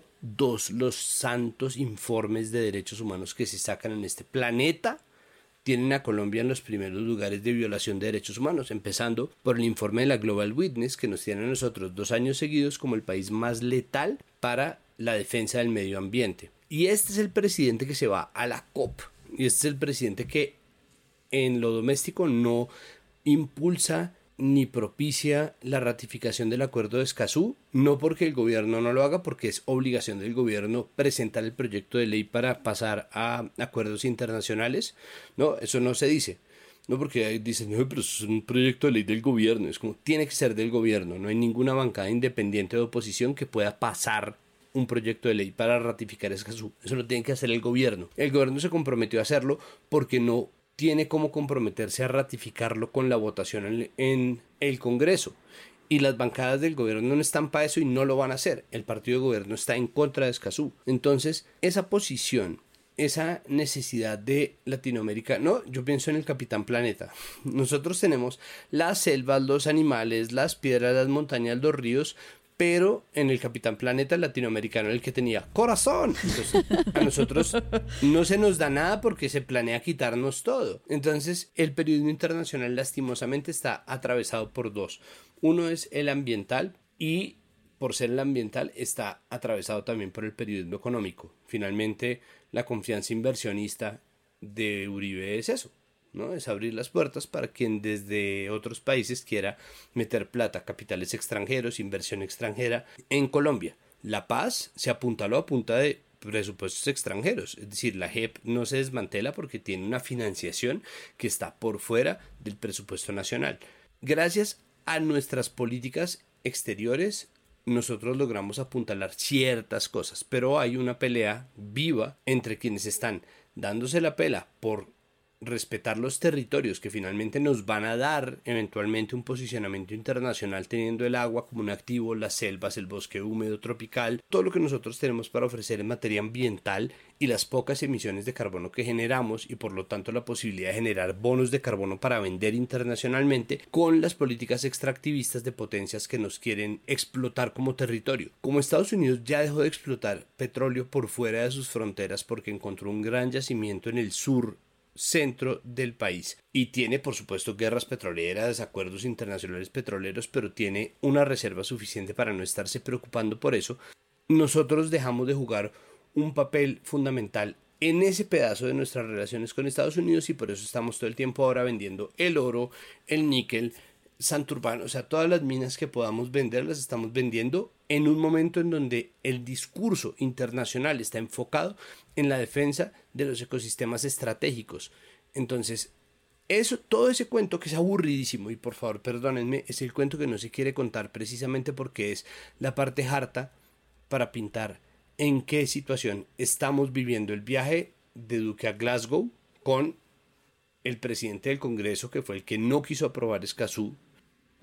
los santos informes de derechos humanos que se sacan en este planeta tienen a Colombia en los primeros lugares de violación de derechos humanos, empezando por el informe de la Global Witness que nos tiene a nosotros dos años seguidos como el país más letal para la defensa del medio ambiente. Y este es el presidente que se va a la COP. Y este es el presidente que en lo doméstico no impulsa ni propicia la ratificación del acuerdo de Escazú, no porque el gobierno no lo haga, porque es obligación del gobierno presentar el proyecto de ley para pasar a acuerdos internacionales. No, eso no se dice. No porque dicen, no, pero es un proyecto de ley del gobierno. Es como, tiene que ser del gobierno. No hay ninguna bancada independiente de oposición que pueda pasar un proyecto de ley para ratificar Escazú. Eso lo tiene que hacer el gobierno. El gobierno se comprometió a hacerlo porque no tiene como comprometerse a ratificarlo con la votación en, el Congreso. Y las bancadas del gobierno no están para eso y no lo van a hacer. El partido de gobierno está en contra de Escazú. Entonces, esa posición, esa necesidad de Latinoamérica, no, yo pienso en el Capitán Planeta. *laughs* Nosotros tenemos las selvas, los animales, las piedras, las montañas, los ríos, pero en el Capitán Planeta latinoamericano el que tenía corazón. Entonces, a nosotros no se nos da nada porque se planea quitarnos todo. Entonces, el periodismo internacional lastimosamente está atravesado por dos. Uno es el ambiental y por ser el ambiental está atravesado también por el periodismo económico. Finalmente, la confianza inversionista de Uribe es eso, ¿no? Es abrir las puertas para quien desde otros países quiera meter plata, capitales extranjeros, inversión extranjera en Colombia. La paz se apuntaló a punta de presupuestos extranjeros, es decir, la JEP no se desmantela porque tiene una financiación que está por fuera del presupuesto nacional. Gracias a nuestras políticas exteriores nosotros logramos apuntalar ciertas cosas, pero hay una pelea viva entre quienes están dándose la pela por respetar los territorios que finalmente nos van a dar eventualmente un posicionamiento internacional teniendo el agua como un activo, las selvas, el bosque húmedo tropical, todo lo que nosotros tenemos para ofrecer en materia ambiental y las pocas emisiones de carbono que generamos y por lo tanto la posibilidad de generar bonos de carbono para vender internacionalmente con las políticas extractivistas de potencias que nos quieren explotar como territorio. Como Estados Unidos ya dejó de explotar petróleo por fuera de sus fronteras porque encontró un gran yacimiento en el sur centro del país. Y tiene por supuesto guerras petroleras, acuerdos internacionales petroleros, pero tiene una reserva suficiente para no estarse preocupando por eso, nosotros dejamos de jugar un papel fundamental en ese pedazo de nuestras relaciones con Estados Unidos y por eso estamos todo el tiempo ahora vendiendo el oro, el níquel, Santurbano, o sea, todas las minas que podamos vender las estamos vendiendo en un momento en donde el discurso internacional está enfocado en la defensa de los ecosistemas estratégicos. Entonces, eso, todo ese cuento que es aburridísimo, y por favor, perdónenme, es el cuento que no se quiere contar precisamente porque es la parte harta para pintar en qué situación estamos viviendo el viaje de Duque a Glasgow con el presidente del Congreso, que fue el que no quiso aprobar Escazú,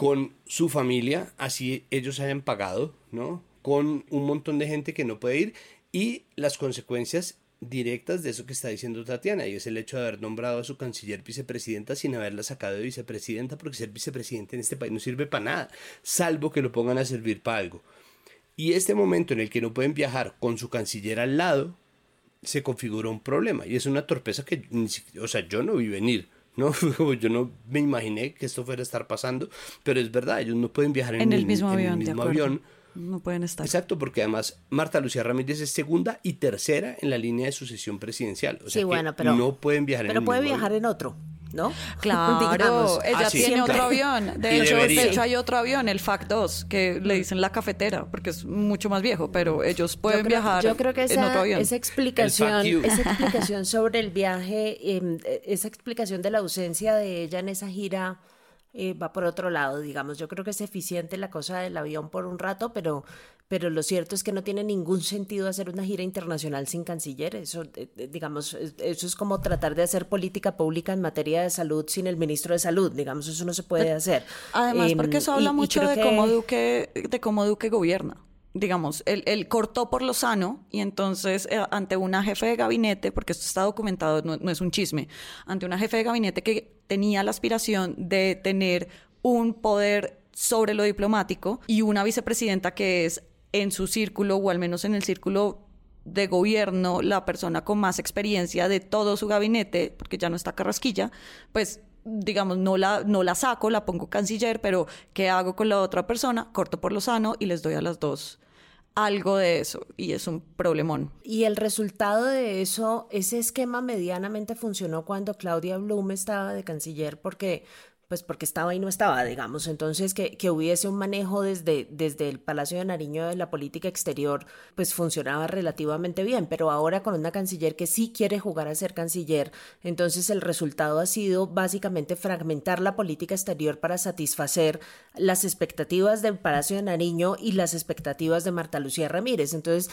con su familia, así ellos hayan pagado, ¿no? Con un montón de gente que no puede ir y las consecuencias directas de eso que está diciendo Tatiana, y es el hecho de haber nombrado a su canciller vicepresidenta sin haberla sacado de vicepresidenta, porque ser vicepresidente en este país no sirve para nada, salvo que lo pongan a servir para algo. Y este momento en el que no pueden viajar con su canciller al lado, se configuró un problema, y es una torpeza que, o sea, yo no vi venir. *laughs* ¿no? yo no me imaginé que esto fuera a estar pasando, pero es verdad, ellos no pueden viajar en, el, mismo avión. el mismo avión. No pueden estar. Exacto, porque además Marta Lucía Ramírez es segunda y tercera en la línea de sucesión presidencial. O sea sí, bueno, pero no pueden viajar pero en el puede mismo viajar avión. en otro. ¿No? Claro, *laughs* ella Ah, sí, tiene otro avión. De hecho, debería. de hecho, hay otro avión, el FAC 2, que le dicen la cafetera, porque es mucho más viejo, pero ellos pueden yo creo, viajar yo creo que en otro esa, avión. esa explicación, esa *laughs* explicación sobre el viaje, eh, esa explicación de la ausencia de ella en esa gira eh, va por otro lado, digamos. Yo creo que es eficiente la cosa del avión por un rato, pero, pero lo cierto es que no tiene ningún sentido hacer una gira internacional sin canciller. Eso, eh, eh, digamos, es- eso es como tratar de hacer política pública en materia de salud sin el ministro de salud. Digamos, eso no se puede hacer. Además, Em, porque eso y- habla y mucho de que- cómo Duque, de cómo Duque gobierna. Digamos, él, él cortó por lo sano y entonces eh, ante una jefe de gabinete, porque esto está documentado, no, no es un chisme, ante una jefe de gabinete que tenía la aspiración de tener un poder sobre lo diplomático y una vicepresidenta que es en su círculo o al menos en el círculo de gobierno la persona con más experiencia de todo su gabinete, porque ya no está Carrasquilla, pues digamos, no la, no la saco, la pongo canciller, pero ¿qué hago con la otra persona? Corto por lo sano y les doy a las dos algo de eso y es un problemón. Y el resultado de eso, ese esquema medianamente funcionó cuando Claudia Blum estaba de canciller porque pues porque estaba y no estaba, digamos. Entonces, que, que, hubiese un manejo desde, desde el Palacio de Nariño de la política exterior, pues funcionaba relativamente bien. Pero ahora con una canciller que sí quiere jugar a ser canciller, entonces el resultado ha sido básicamente fragmentar la política exterior para satisfacer las expectativas del Palacio de Nariño y las expectativas de Marta Lucía Ramírez. Entonces,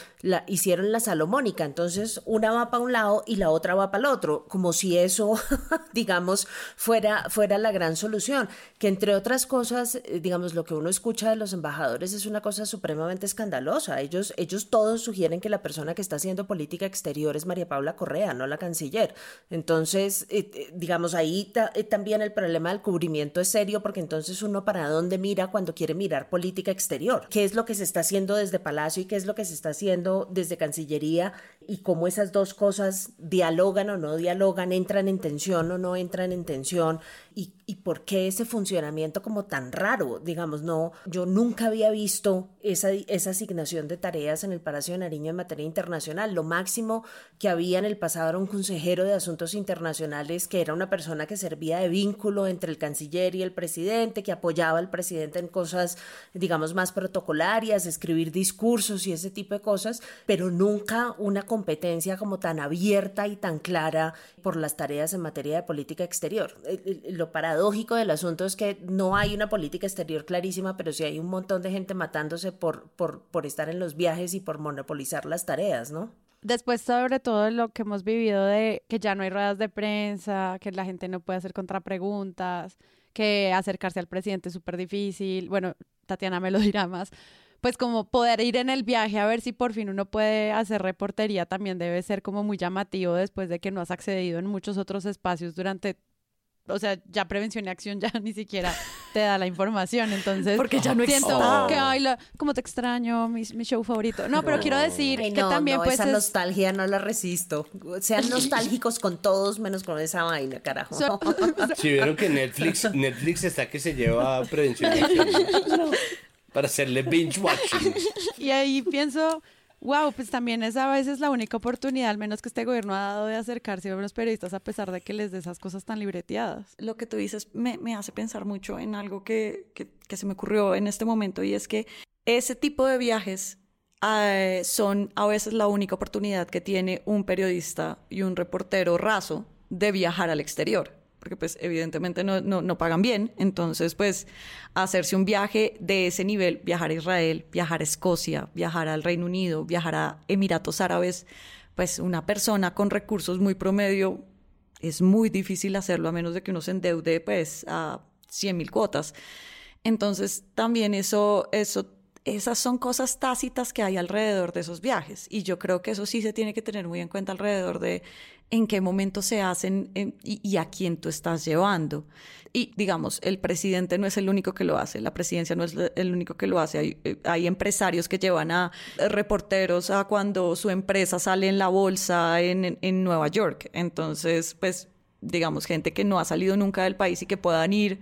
hicieron la salomónica. Entonces, una va para un lado y la otra va para el otro, como si eso, *laughs* digamos, fuera, fuera la gran solución solución, que entre otras cosas, eh, digamos, lo que uno escucha de los embajadores es una cosa supremamente escandalosa. Ellos, ellos todos sugieren que la persona que está haciendo política exterior es María Paula Correa, no la canciller. Entonces, eh, eh, digamos, ahí también el problema del cubrimiento es serio porque entonces uno para dónde mira cuando quiere mirar política exterior. ¿Qué es lo que se está haciendo desde Palacio y qué es lo que se está haciendo desde Cancillería y cómo esas dos cosas dialogan o no dialogan, entran en tensión o no entran en tensión y, y por qué ese funcionamiento como tan raro, digamos, no, yo nunca había visto esa, esa asignación de tareas en el Palacio de Nariño en materia internacional. Lo máximo que había en el pasado era un consejero de asuntos internacionales que era una persona que servía de vínculo entre el canciller y el presidente, que apoyaba al presidente en cosas, digamos, más protocolarias, escribir discursos y ese tipo de cosas, pero nunca una competencia como tan abierta y tan clara por las tareas en materia de política exterior. Lo paradójico del asunto es que no hay una política exterior clarísima, pero sí hay un montón de gente matándose por, por, por estar en los viajes y por monopolizar las tareas, ¿no? Después, sobre todo lo que hemos vivido de que ya no hay ruedas de prensa, que la gente no puede hacer contrapreguntas, que acercarse al presidente es súper difícil. Bueno, Tatiana me lo dirá más. Pues como poder ir en el viaje a ver si por fin uno puede hacer reportería también debe ser como muy llamativo después de que no has accedido en muchos otros espacios durante o sea, ya prevención y acción ya *laughs* ni siquiera te da la información, entonces porque ya no siento que ay, como te extraño, mi, mi, show favorito. No, pero quiero decir que también pues esa nostalgia no la resisto. Sean nostálgicos con todos menos con esa vaina, carajo. Si *laughs* vieron que Netflix Netflix está que se lleva prevención y acción *laughs* para hacerle binge watching. Y ahí pienso Wow, pues también es a veces la única oportunidad, al menos que este gobierno ha dado de acercarse a los periodistas a pesar de que les dé esas cosas tan libreteadas. Lo que tú dices me, hace pensar mucho en algo que, se me ocurrió en este momento y es que ese tipo de viajes eh, son a veces la única oportunidad que tiene un periodista y un reportero raso de viajar al exterior porque pues evidentemente no, no, no, pagan bien, entonces pues hacerse un viaje de ese nivel, viajar a Israel, viajar a Escocia, viajar al Reino Unido, viajar a Emiratos Árabes, pues una persona con recursos muy promedio es muy difícil hacerlo a menos de que uno se endeude pues a 100 mil cuotas. Entonces también eso, eso esas son cosas tácitas que hay alrededor de esos viajes y yo creo que eso sí se tiene que tener muy en cuenta alrededor de en qué momento se hacen eh, y, a quién tú estás llevando. Y digamos, el presidente no es el único que lo hace, la presidencia no es el único que lo hace. Hay, eh, hay empresarios que llevan a reporteros a cuando su empresa sale en la bolsa en, en, Nueva York. Entonces, pues, digamos, gente que no ha salido nunca del país y que puedan ir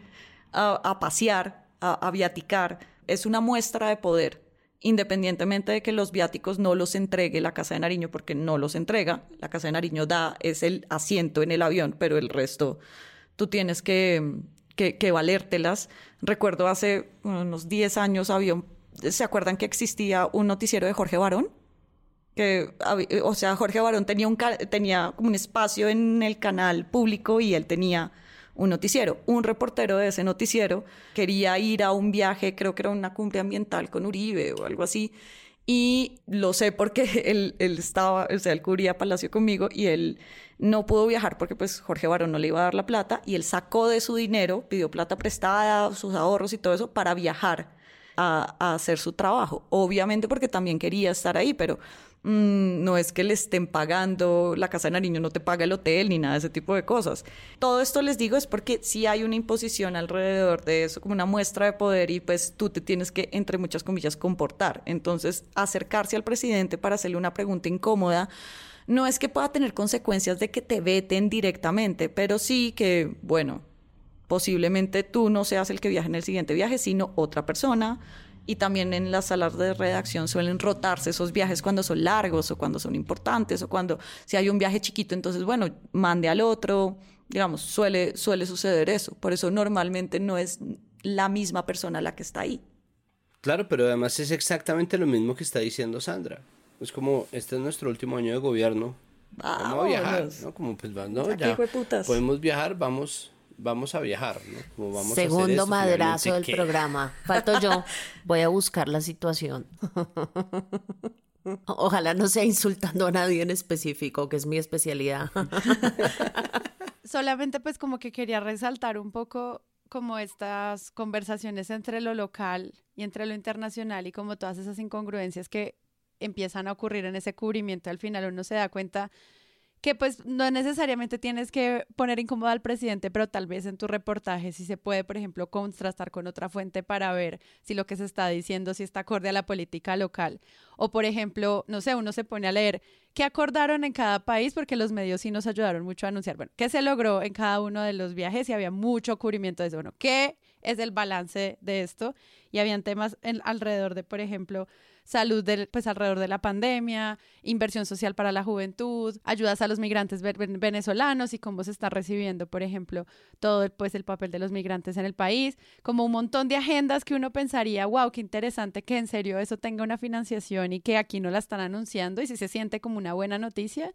a, pasear, a viaticar, es una muestra de poder independientemente de que los viáticos no los entregue la Casa de Nariño, porque no los entrega, la Casa de Nariño da, es el asiento en el avión, pero el resto tú tienes que, que, valértelas. Recuerdo hace unos 10 años había, ¿se acuerdan que existía un noticiero de Jorge Barón? Que, o sea, Jorge Barón tenía, un, tenía un espacio en el canal público y él tenía un noticiero. Un reportero de ese noticiero quería ir a un viaje, creo que era una cumbre ambiental con Uribe o algo así, y lo sé porque *laughs* él, estaba, o sea, él cubría Palacio conmigo y él no pudo viajar porque pues Jorge Barón no le iba a dar la plata y él sacó de su dinero, pidió plata prestada, sus ahorros y todo eso para viajar a hacer su trabajo. Obviamente porque también quería estar ahí, pero Mm, no es que le estén pagando, la Casa de Nariño no te paga el hotel ni nada de ese tipo de cosas. Todo esto les digo es porque sí hay una imposición alrededor de eso, como una muestra de poder y pues tú te tienes que, entre muchas comillas, comportar. Entonces, acercarse al presidente para hacerle una pregunta incómoda no es que pueda tener consecuencias de que te veten directamente, pero sí que, bueno, posiblemente tú no seas el que viaje en el siguiente viaje, sino otra persona y también en las salas de redacción suelen rotarse esos viajes cuando son largos o cuando son importantes o cuando si hay un viaje chiquito, entonces bueno, mande al otro, digamos, suele, suele suceder eso. Por eso normalmente no es la misma persona la que está ahí. Claro, pero además es exactamente lo mismo que está diciendo Sandra. Es como, este es nuestro último año de gobierno. Vamos a viajar, ¿no? Como pues, no, ya podemos viajar, vamos vamos a viajar, ¿no? vamos Segundo a madrazo del programa. Falto yo. *laughs* Voy a buscar la situación. *laughs* Ojalá no sea insultando a nadie en específico, que es mi especialidad. *laughs* Solamente pues como que quería resaltar un poco como estas conversaciones entre lo local y entre lo internacional y como todas esas incongruencias que empiezan a ocurrir en ese cubrimiento, al final uno se da cuenta que pues no necesariamente tienes que poner incómoda al presidente, pero tal vez en tu reportaje si se puede, por ejemplo, contrastar con otra fuente para ver si lo que se está diciendo si está acorde a la política local. O por ejemplo, no sé, uno se pone a leer qué acordaron en cada país porque los medios sí nos ayudaron mucho a anunciar, bueno, qué se logró en cada uno de los viajes y había mucho cubrimiento de eso, bueno, qué es el balance de esto y habían temas alrededor de, por ejemplo, salud del, pues alrededor de la pandemia, inversión social para la juventud, ayudas a los migrantes venezolanos y cómo se está recibiendo, por ejemplo, todo pues el papel de los migrantes en el país, como un montón de agendas que uno pensaría, wow, qué interesante que en serio eso tenga una financiación y que aquí no la están anunciando y si se siente como una buena noticia.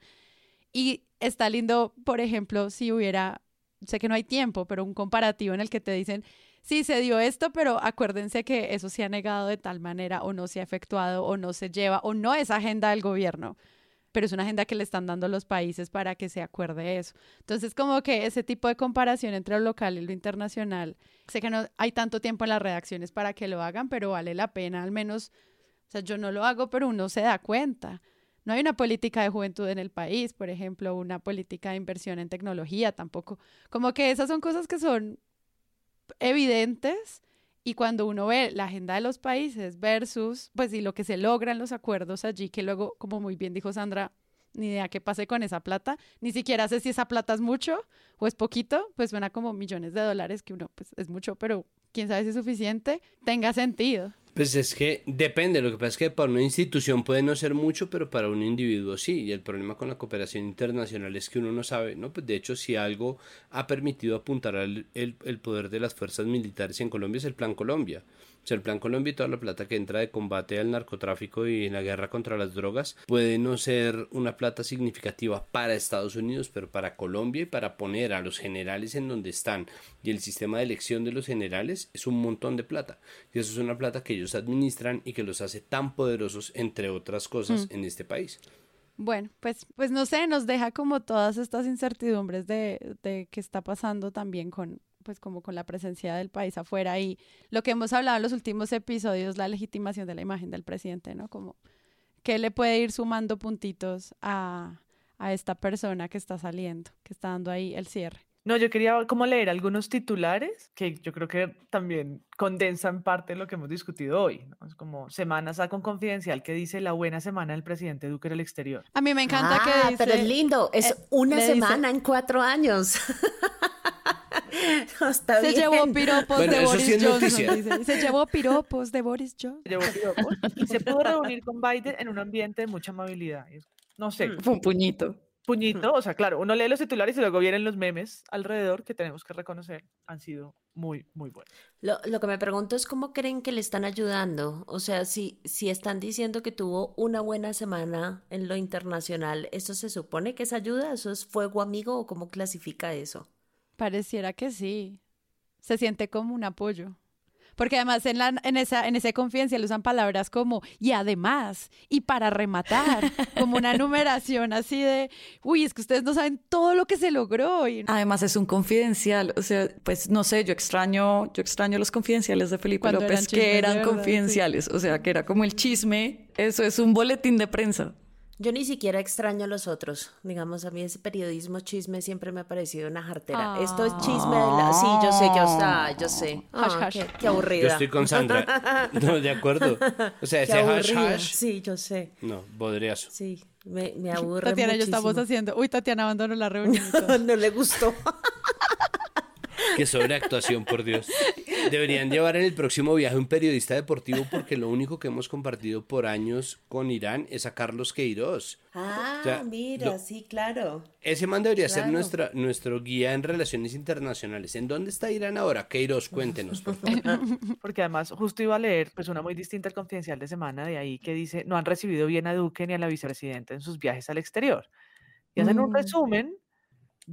Y está lindo, por ejemplo, si hubiera, sé que no hay tiempo, pero un comparativo en el que te dicen, sí se dio esto, pero acuérdense que eso se ha negado de tal manera o no se ha efectuado o no se lleva o no es agenda del gobierno, pero es una agenda que le están dando los países para que se acuerde eso. Entonces, como que ese tipo de comparación entre lo local y lo internacional, sé que no hay tanto tiempo en las redacciones para que lo hagan, pero vale la pena, al menos, o sea, yo no lo hago, pero uno se da cuenta. No hay una política de juventud en el país, por ejemplo, una política de inversión en tecnología tampoco. Como que esas son cosas que son evidentes y cuando uno ve la agenda de los países versus, pues, y lo que se logra en los acuerdos allí, que luego, como muy bien dijo Sandra, ni idea qué pase con esa plata, ni siquiera sé si esa plata es mucho o es poquito, pues suena como millones de dólares, que uno, pues, es mucho, pero quién sabe si es suficiente, tenga sentido. Pues es que depende, lo que pasa es que para una institución puede no ser mucho, pero para un individuo sí, y el problema con la cooperación internacional es que uno no sabe, ¿no? Pues de hecho si algo ha permitido apuntar al el, el poder de las fuerzas militares en Colombia es el Plan Colombia. O sea, el Plan Colombia y toda la plata que entra de combate al narcotráfico y en la guerra contra las drogas puede no ser una plata significativa para Estados Unidos, pero para Colombia y para poner a los generales en donde están y el sistema de elección de los generales es un montón de plata. Y eso es una plata que ellos administran y que los hace tan poderosos, entre otras cosas, mm. en este país. Bueno, pues, pues no sé, nos deja como todas estas incertidumbres de, de qué está pasando también con, pues como con la presencia del país afuera y lo que hemos hablado en los últimos episodios, la legitimación de la imagen del presidente, ¿no? Como que le puede ir sumando puntitos a, a esta persona que está saliendo, que está dando ahí el cierre. No, yo quería como leer algunos titulares que yo creo que también condensan parte de lo que hemos discutido hoy. Es como Semana saca un confidencial que dice la buena semana del presidente Duque en el exterior. A mí me encanta que ah, dice... pero es lindo, es eh, una semana en cuatro años. *laughs* *laughs* se llevó piropos de Boris Johnson. Se llevó piropos de Boris Johnson. Se llevó piropos y se pudo reunir con Biden en un ambiente de mucha amabilidad. No sé. Mm. Fue un puñito. Puñito, o sea, claro, uno lee los titulares y luego vienen los memes alrededor que tenemos que reconocer han sido muy, muy buenos. Lo, lo, que me pregunto es cómo creen que le están ayudando. O sea, si, si están diciendo que tuvo una buena semana en lo internacional, ¿eso se supone que es ayuda? ¿Eso es fuego amigo o cómo clasifica eso? Pareciera que sí. Se siente como un apoyo. Porque además en, la, en, esa, en ese confidencial usan palabras como y además y para rematar, *laughs* como una numeración así de, uy, es que ustedes no saben todo lo que se logró. Y... Además es un confidencial, o sea, pues no sé, yo extraño, yo extraño los confidenciales de Felipe López que eran confidenciales, o sea, que era como el chisme, eso es un boletín de prensa. Yo ni siquiera extraño a los otros. Digamos, a mí ese periodismo chisme siempre me ha parecido una jartera. Esto es chisme de la... Sí, yo sé, yo, ah, yo sé. Ah, qué, qué, aburrida. Yo estoy con Sandra. *laughs* No, de acuerdo. O sea, ese hash hash... Sí, yo sé. No, bodriazo. Sí, me, me aburre Tatiana, yo estamos haciendo... Uy, Tatiana abandonó la reunión. *laughs* no le gustó. *laughs* Qué sobreactuación, por Dios. deberían llevar en el próximo viaje un periodista deportivo porque lo único que hemos compartido por años con Irán es a Carlos Queiroz. Ah, mira, sí, claro. Ese man debería ser nuestra, nuestro guía en relaciones internacionales. ¿En dónde está Irán ahora? Queiroz, cuéntenos, por favor. *laughs* Porque además, justo iba a leer pues una muy distinta al confidencial de semana de ahí que dice, no han recibido bien a Duque ni a la vicepresidenta en sus viajes al exterior. Y hacen un Mm. resumen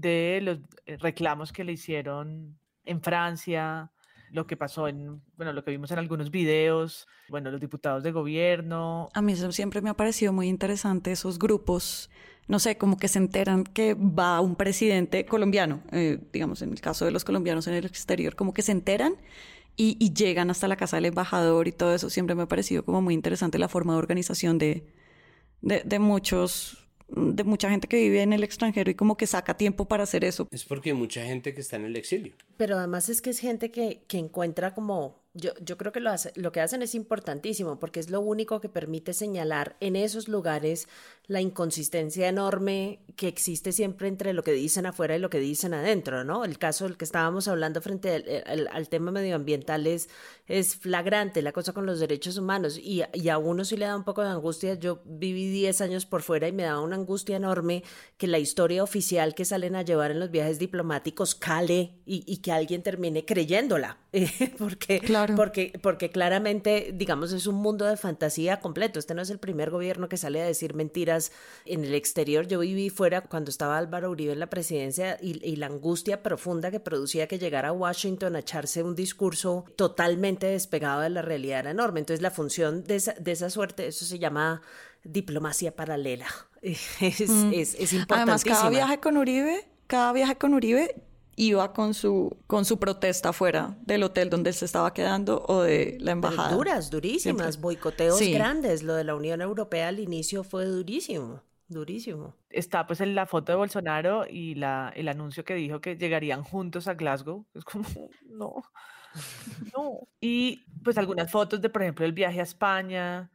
de los eh, reclamos que le hicieron en Francia, lo que pasó en, bueno, lo que vimos en algunos videos, bueno, los diputados de gobierno. A mí eso siempre me ha parecido muy interesante, esos grupos, no sé, como que se enteran que va un presidente colombiano, eh, digamos, en el caso de los colombianos en el exterior, como que se enteran y, llegan hasta la casa del embajador y todo eso. Siempre me ha parecido como muy interesante la forma de organización de, de muchos de mucha gente que vive en el extranjero y como que saca tiempo para hacer eso. Es porque hay mucha gente que está en el exilio. Pero además es que es gente que, que encuentra como, yo, yo creo que lo, hace, lo que hacen es importantísimo porque es lo único que permite señalar en esos lugares la inconsistencia enorme que existe siempre entre lo que dicen afuera y lo que dicen adentro, ¿no? El caso del que estábamos hablando frente al, al tema medioambiental es, es flagrante, la cosa con los derechos humanos y, y, a uno sí le da un poco de angustia. Yo viví 10 años por fuera y me daba una angustia enorme que la historia oficial que salen a llevar en los viajes diplomáticos cale y, y que alguien termine creyéndola, *laughs* porque, claro. porque, porque claramente, digamos, es un mundo de fantasía completo. Este no es el primer gobierno que sale a decir mentiras en el exterior. Yo viví fuera cuando estaba Álvaro Uribe en la presidencia y, y la angustia profunda que producía que llegara a Washington a echarse un discurso totalmente despegado de la realidad era enorme. Entonces la función de esa, de esa suerte, eso se llama diplomacia paralela. *laughs* Es, mm. es, es importantísima. Además, cada viaje con Uribe, cada viaje con Uribe iba con su, con su protesta fuera del hotel donde él se estaba quedando o de la embajada. Pero duras, durísimas, Siempre. boicoteos sí. grandes. Lo de la Unión Europea al inicio fue durísimo. Durísimo. Está pues en la foto de Bolsonaro y la, el anuncio que dijo que llegarían juntos a Glasgow. Es como, no, no. Y pues algunas fotos de, por ejemplo, el viaje a España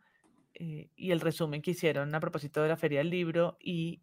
eh, y el resumen que hicieron a propósito de la Feria del Libro y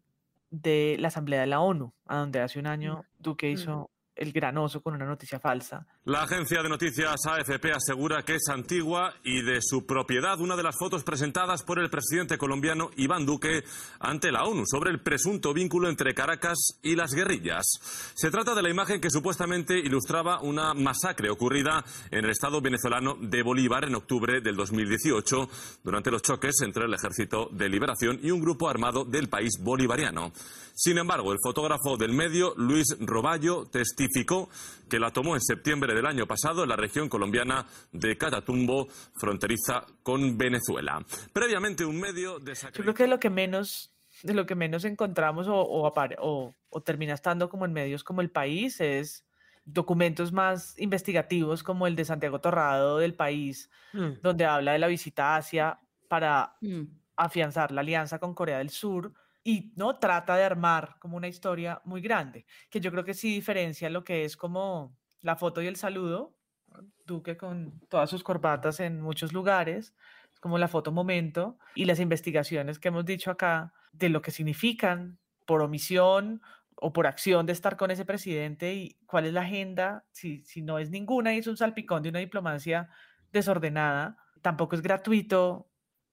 de la Asamblea de la ONU, a donde hace un año Duque hizo el gran oso con una noticia falsa. La agencia de noticias AFP asegura que es antigua y de su propiedad una de las fotos presentadas por el presidente colombiano Iván Duque ante la ONU sobre el presunto vínculo entre Caracas y las guerrillas. Se trata de la imagen que supuestamente ilustraba una masacre ocurrida en el estado venezolano de Bolívar en octubre del 2018 durante los choques entre el Ejército de Liberación y un grupo armado del país bolivariano. Sin embargo, el fotógrafo del medio, Luis Roballo, testificó que la tomó en septiembre del año pasado en la región colombiana de Catatumbo, fronteriza con Venezuela. Previamente, un medio desacreditó... Yo creo que lo que menos, de lo que menos encontramos o, o, o, o termina estando como en medios como El País es documentos más investigativos como el de Santiago Torrado del País, mm. donde habla de la visita a Asia para mm. afianzar la alianza con Corea del Sur y no trata de armar como una historia muy grande, que yo creo que sí diferencia lo que es como la foto y el saludo, Duque con todas sus corbatas en muchos lugares, como la foto momento, y las investigaciones que hemos dicho acá de lo que significan por omisión o por acción de estar con ese presidente y cuál es la agenda, si, si no es ninguna y es un salpicón de una diplomacia desordenada, tampoco es gratuito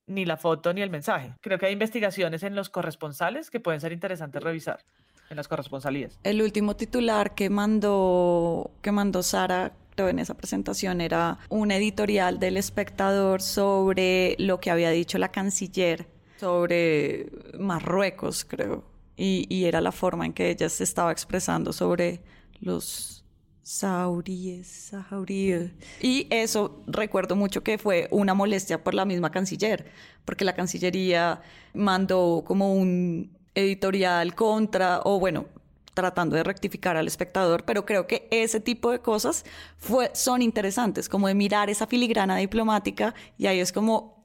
ni la foto ni el mensaje. Creo que hay investigaciones en los corresponsales que pueden ser interesantes revisar en las corresponsalías. El último titular que mandó que mandó Sara creo en esa presentación era un editorial del espectador sobre lo que había dicho la canciller sobre Marruecos, creo. Y, y era la forma en que ella se estaba expresando sobre los sauríes, sauríes. Y eso recuerdo mucho que fue una molestia por la misma canciller, porque la Cancillería mandó como un editorial contra, o bueno, tratando de rectificar al espectador, pero creo que ese tipo de cosas fue, son interesantes, como de mirar esa filigrana diplomática y ahí es como,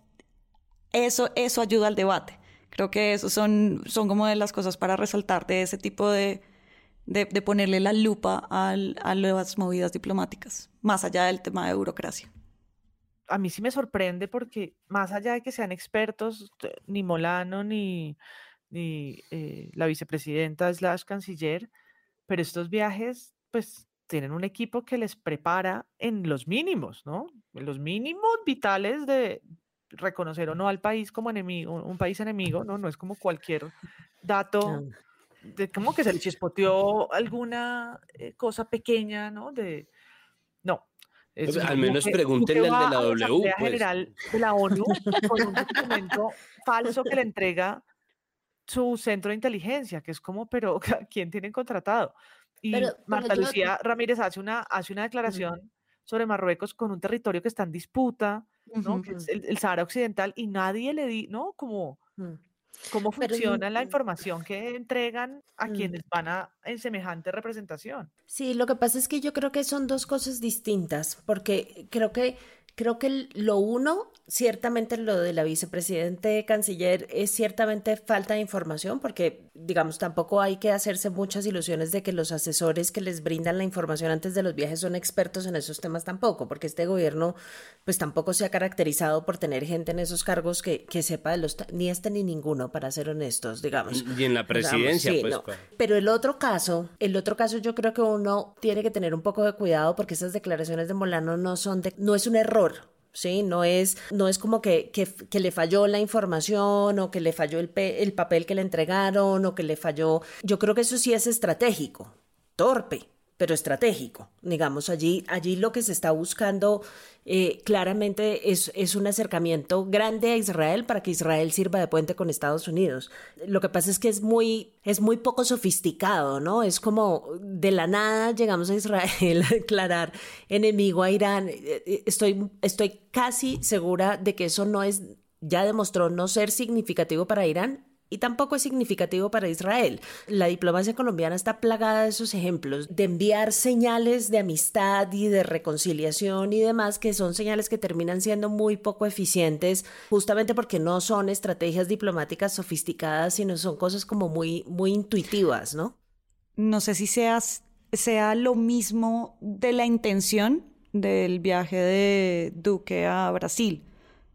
eso, eso ayuda al debate. Creo que eso son, son como de las cosas para resaltar de ese tipo de, de, de ponerle la lupa al, a las movidas diplomáticas, más allá del tema de burocracia. A mí sí me sorprende porque más allá de que sean expertos, ni Molano ni, ni eh, la vicepresidenta slash canciller, pero estos viajes pues tienen un equipo que les prepara en los mínimos, ¿no? En los mínimos vitales de reconocer o no al país como enemigo, un país enemigo, ¿no? No es como cualquier dato de como que se le chispoteó alguna eh, cosa pequeña, ¿no? De no. Es al menos pregúntenle al de la W. Pues. General de la ONU con un documento falso que le entrega su centro de inteligencia, que es como, pero *laughs* ¿quién tienen contratado? Y Marta Lucía Ramírez hace una, hace una declaración sobre Marruecos con un territorio que está en disputa, ¿no? que es el, Sahara Occidental, y nadie le di, ¿no? Como, mm. ¿Cómo funciona la información que entregan a mm. quienes van a en semejante representación? Sí, lo que pasa es que yo creo que son dos cosas distintas, porque creo que creo que lo uno ciertamente lo de la vicepresidente canciller es ciertamente falta de información porque, digamos, tampoco hay que hacerse muchas ilusiones de que los asesores que les brindan la información antes de los viajes son expertos en esos temas tampoco, porque este gobierno pues tampoco se ha caracterizado por tener gente en esos cargos que, que sepa de los, ni este ni ninguno, para ser honestos, digamos. Y en la presidencia, pues, pues. Pero el otro caso, el otro caso yo creo que uno tiene que tener un poco de cuidado porque esas declaraciones de Molano no son de, no es un error, ¿sí? No es, no es como que, que, le falló la información o que le falló el, el papel que le entregaron o que le falló. Yo creo que eso sí es estratégico, torpe, pero estratégico. Digamos, allí, allí lo que se está buscando eh, claramente es, es, un acercamiento grande a Israel para que Israel sirva de puente con Estados Unidos. Lo que pasa es que es muy, es muy poco sofisticado, ¿no? Es como de la nada llegamos a Israel a declarar enemigo a Irán. Eh, eh, estoy, estoy casi segura de que eso no es, ya demostró no ser significativo para Irán y tampoco es significativo para Israel. La diplomacia colombiana está plagada de esos ejemplos, de enviar señales de amistad y de reconciliación y demás, que son señales que terminan siendo muy poco eficientes, justamente porque no son estrategias diplomáticas sofisticadas, sino son cosas como muy, muy intuitivas, ¿no? No sé si seas, sea lo mismo de la intención del viaje de Duque a Brasil,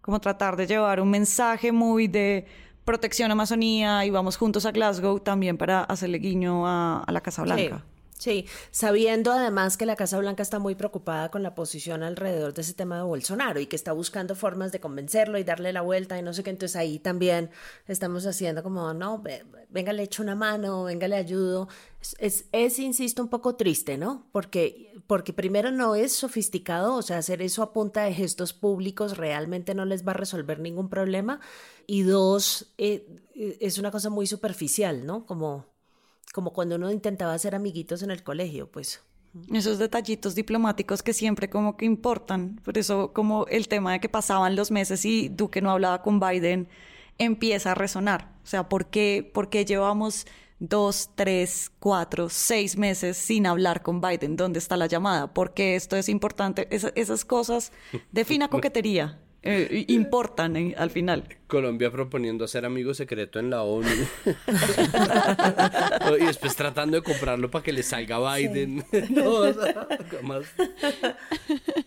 como tratar de llevar un mensaje muy de protección Amazonía y vamos juntos a Glasgow también para hacerle guiño a, la Casa Blanca. Sí. sabiendo además que la Casa Blanca está muy preocupada con la posición alrededor de ese tema de Bolsonaro y que está buscando formas de convencerlo y darle la vuelta y no sé qué, entonces ahí también estamos haciendo como, no, venga, le echo una mano, venga, le ayudo. Es, es, insisto, un poco triste, ¿no? Porque, porque primero no es sofisticado, o sea, hacer eso a punta de gestos públicos realmente no les va a resolver ningún problema y dos, eh, eh, es una cosa muy superficial, ¿no? Como, como cuando uno intentaba hacer amiguitos en el colegio, pues. Esos detallitos diplomáticos que siempre como que importan. Por eso como el tema de que pasaban los meses y Duque no hablaba con Biden empieza a resonar. O sea, ¿por qué, por qué llevamos dos, tres, cuatro, seis meses sin hablar con Biden? ¿Dónde está la llamada? Porque esto es importante. esas cosas de fina *laughs* coquetería eh, importan al final. Colombia proponiendo hacer amigo secreto en la ONU. *laughs* y después tratando de comprarlo para que le salga Biden. *laughs*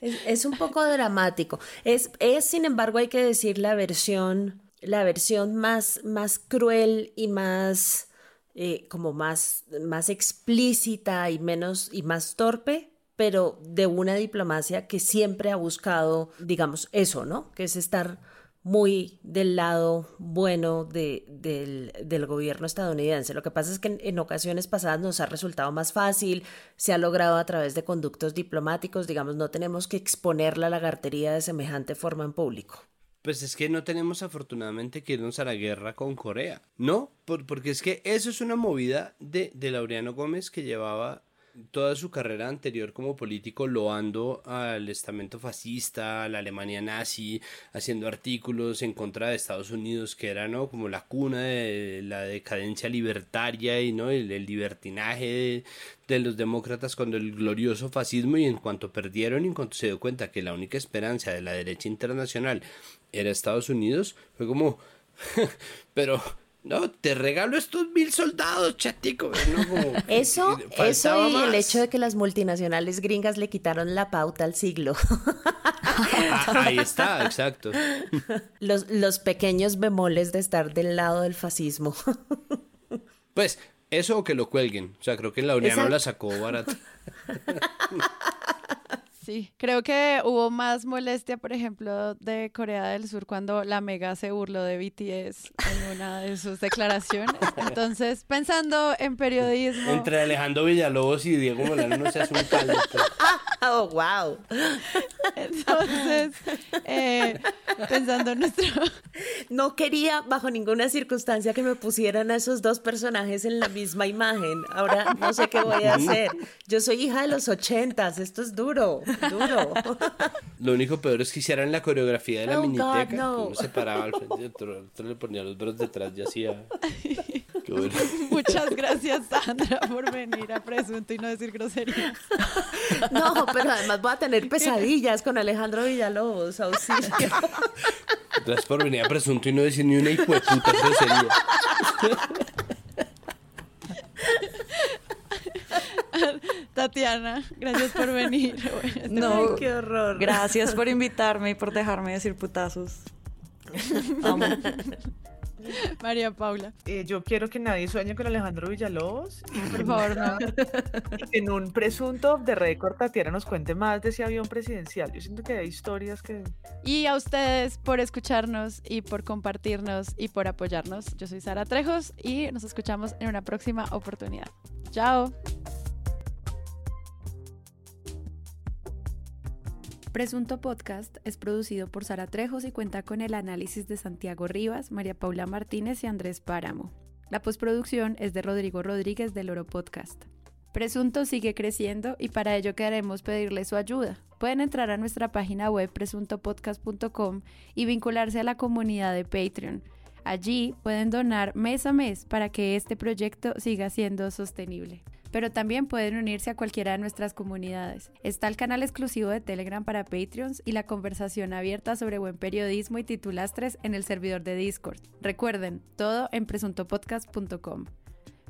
es, un poco dramático. Es, es, sin embargo, hay que decir la versión, la versión más, más cruel y más, eh, como más, más explícita y menos, y más torpe pero de una diplomacia que siempre ha buscado, digamos, eso, ¿no? Que es estar muy del lado bueno de, del, gobierno estadounidense. Lo que pasa es que en, ocasiones pasadas nos ha resultado más fácil, se ha logrado a través de conductos diplomáticos, digamos, no tenemos que exponer la lagartería de semejante forma en público. Pues es que no tenemos afortunadamente que irnos a la guerra con Corea, ¿no? porque es que eso es una movida de, de Laureano Gómez que llevaba toda su carrera anterior como político loando al estamento fascista, a la Alemania nazi, haciendo artículos en contra de Estados Unidos, que era ¿no? como la cuna de la decadencia libertaria y ¿no? el, libertinaje de, los demócratas cuando el glorioso fascismo y en cuanto perdieron y en cuanto se dio cuenta que la única esperanza de la derecha internacional era Estados Unidos, fue como, *laughs* pero no, te regalo estos mil soldados, chatico. *laughs* eso, eso y el hecho de que las multinacionales gringas le quitaron la pauta al siglo. Ah, *laughs* ahí está, exacto. *laughs* Los, los pequeños bemoles de estar del lado del fascismo. Pues, eso o que lo cuelguen. O sea, creo que la Unión no la sacó barata. Sí, creo que hubo más molestia, por ejemplo, de Corea del Sur cuando la Mega se burló de BTS en una de sus declaraciones. *laughs* Entonces, pensando en periodismo. Entre Alejandro Villalobos y Diego Molano no se hace un caldo. pues. *laughs* Oh, wow. *laughs* Entonces, eh, pensando en nuestro. No quería bajo ninguna circunstancia que me pusieran a esos dos personajes en la misma imagen. Ahora no sé qué voy a hacer. Yo soy hija de los ochentas, esto es duro, duro. *laughs* Lo único peor es que hicieran la coreografía de la Oh, God, miniteca. no. Uno se paraba al frente y otro, otro le ponía los brazos detrás y hacía. *laughs* Qué bueno. Muchas gracias, Sandra, por venir a Presunto y no decir groserías. *laughs* No, pero además voy a tener pesadillas con Alejandro Villalobos, auxilio. Gracias por venir a presunto y no decir ni una hijueputa grosería. *laughs* Tatiana, gracias por venir. *laughs* Bueno, No, qué horror. Gracias por *laughs* invitarme y por dejarme decir putazos. Amo. María Paula. Eh, yo quiero que nadie sueñe con Alejandro Villalobos. Por favor, no. en un presunto de récord Tatiana nos cuente más de ese avión presidencial. Yo siento que hay historias que... Y a ustedes por escucharnos y por compartirnos y por apoyarnos. Yo soy Sara Trejos y nos escuchamos en una próxima oportunidad. Chao. Presunto Podcast es producido por Sara Trejos y cuenta con el análisis de Santiago Rivas, María Paula Martínez y Andrés Páramo. La postproducción es de Rodrigo Rodríguez del Oro Podcast. Presunto sigue creciendo y para ello queremos pedirle su ayuda. Pueden entrar a nuestra página web presuntopodcast.com y vincularse a la comunidad de Patreon. Allí pueden donar mes a mes para que este proyecto siga siendo sostenible. Pero también pueden unirse a cualquiera de nuestras comunidades. Está el canal exclusivo de Telegram para Patreons y la conversación abierta sobre buen periodismo y titulastres en el servidor de Discord. Recuerden, todo en presuntopodcast.com.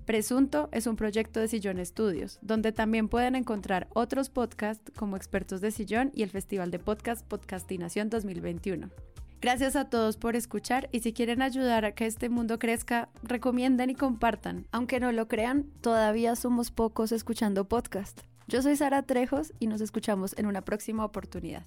Presunto es un proyecto de Sillón Estudios, donde también pueden encontrar otros podcasts como Expertos de Sillón y el Festival de Podcast Podcastinación 2021. Gracias a todos por escuchar y si quieren ayudar a que este mundo crezca, recomienden y compartan. Aunque no lo crean, todavía somos pocos escuchando podcast. Yo soy Sara Trejos y nos escuchamos en una próxima oportunidad.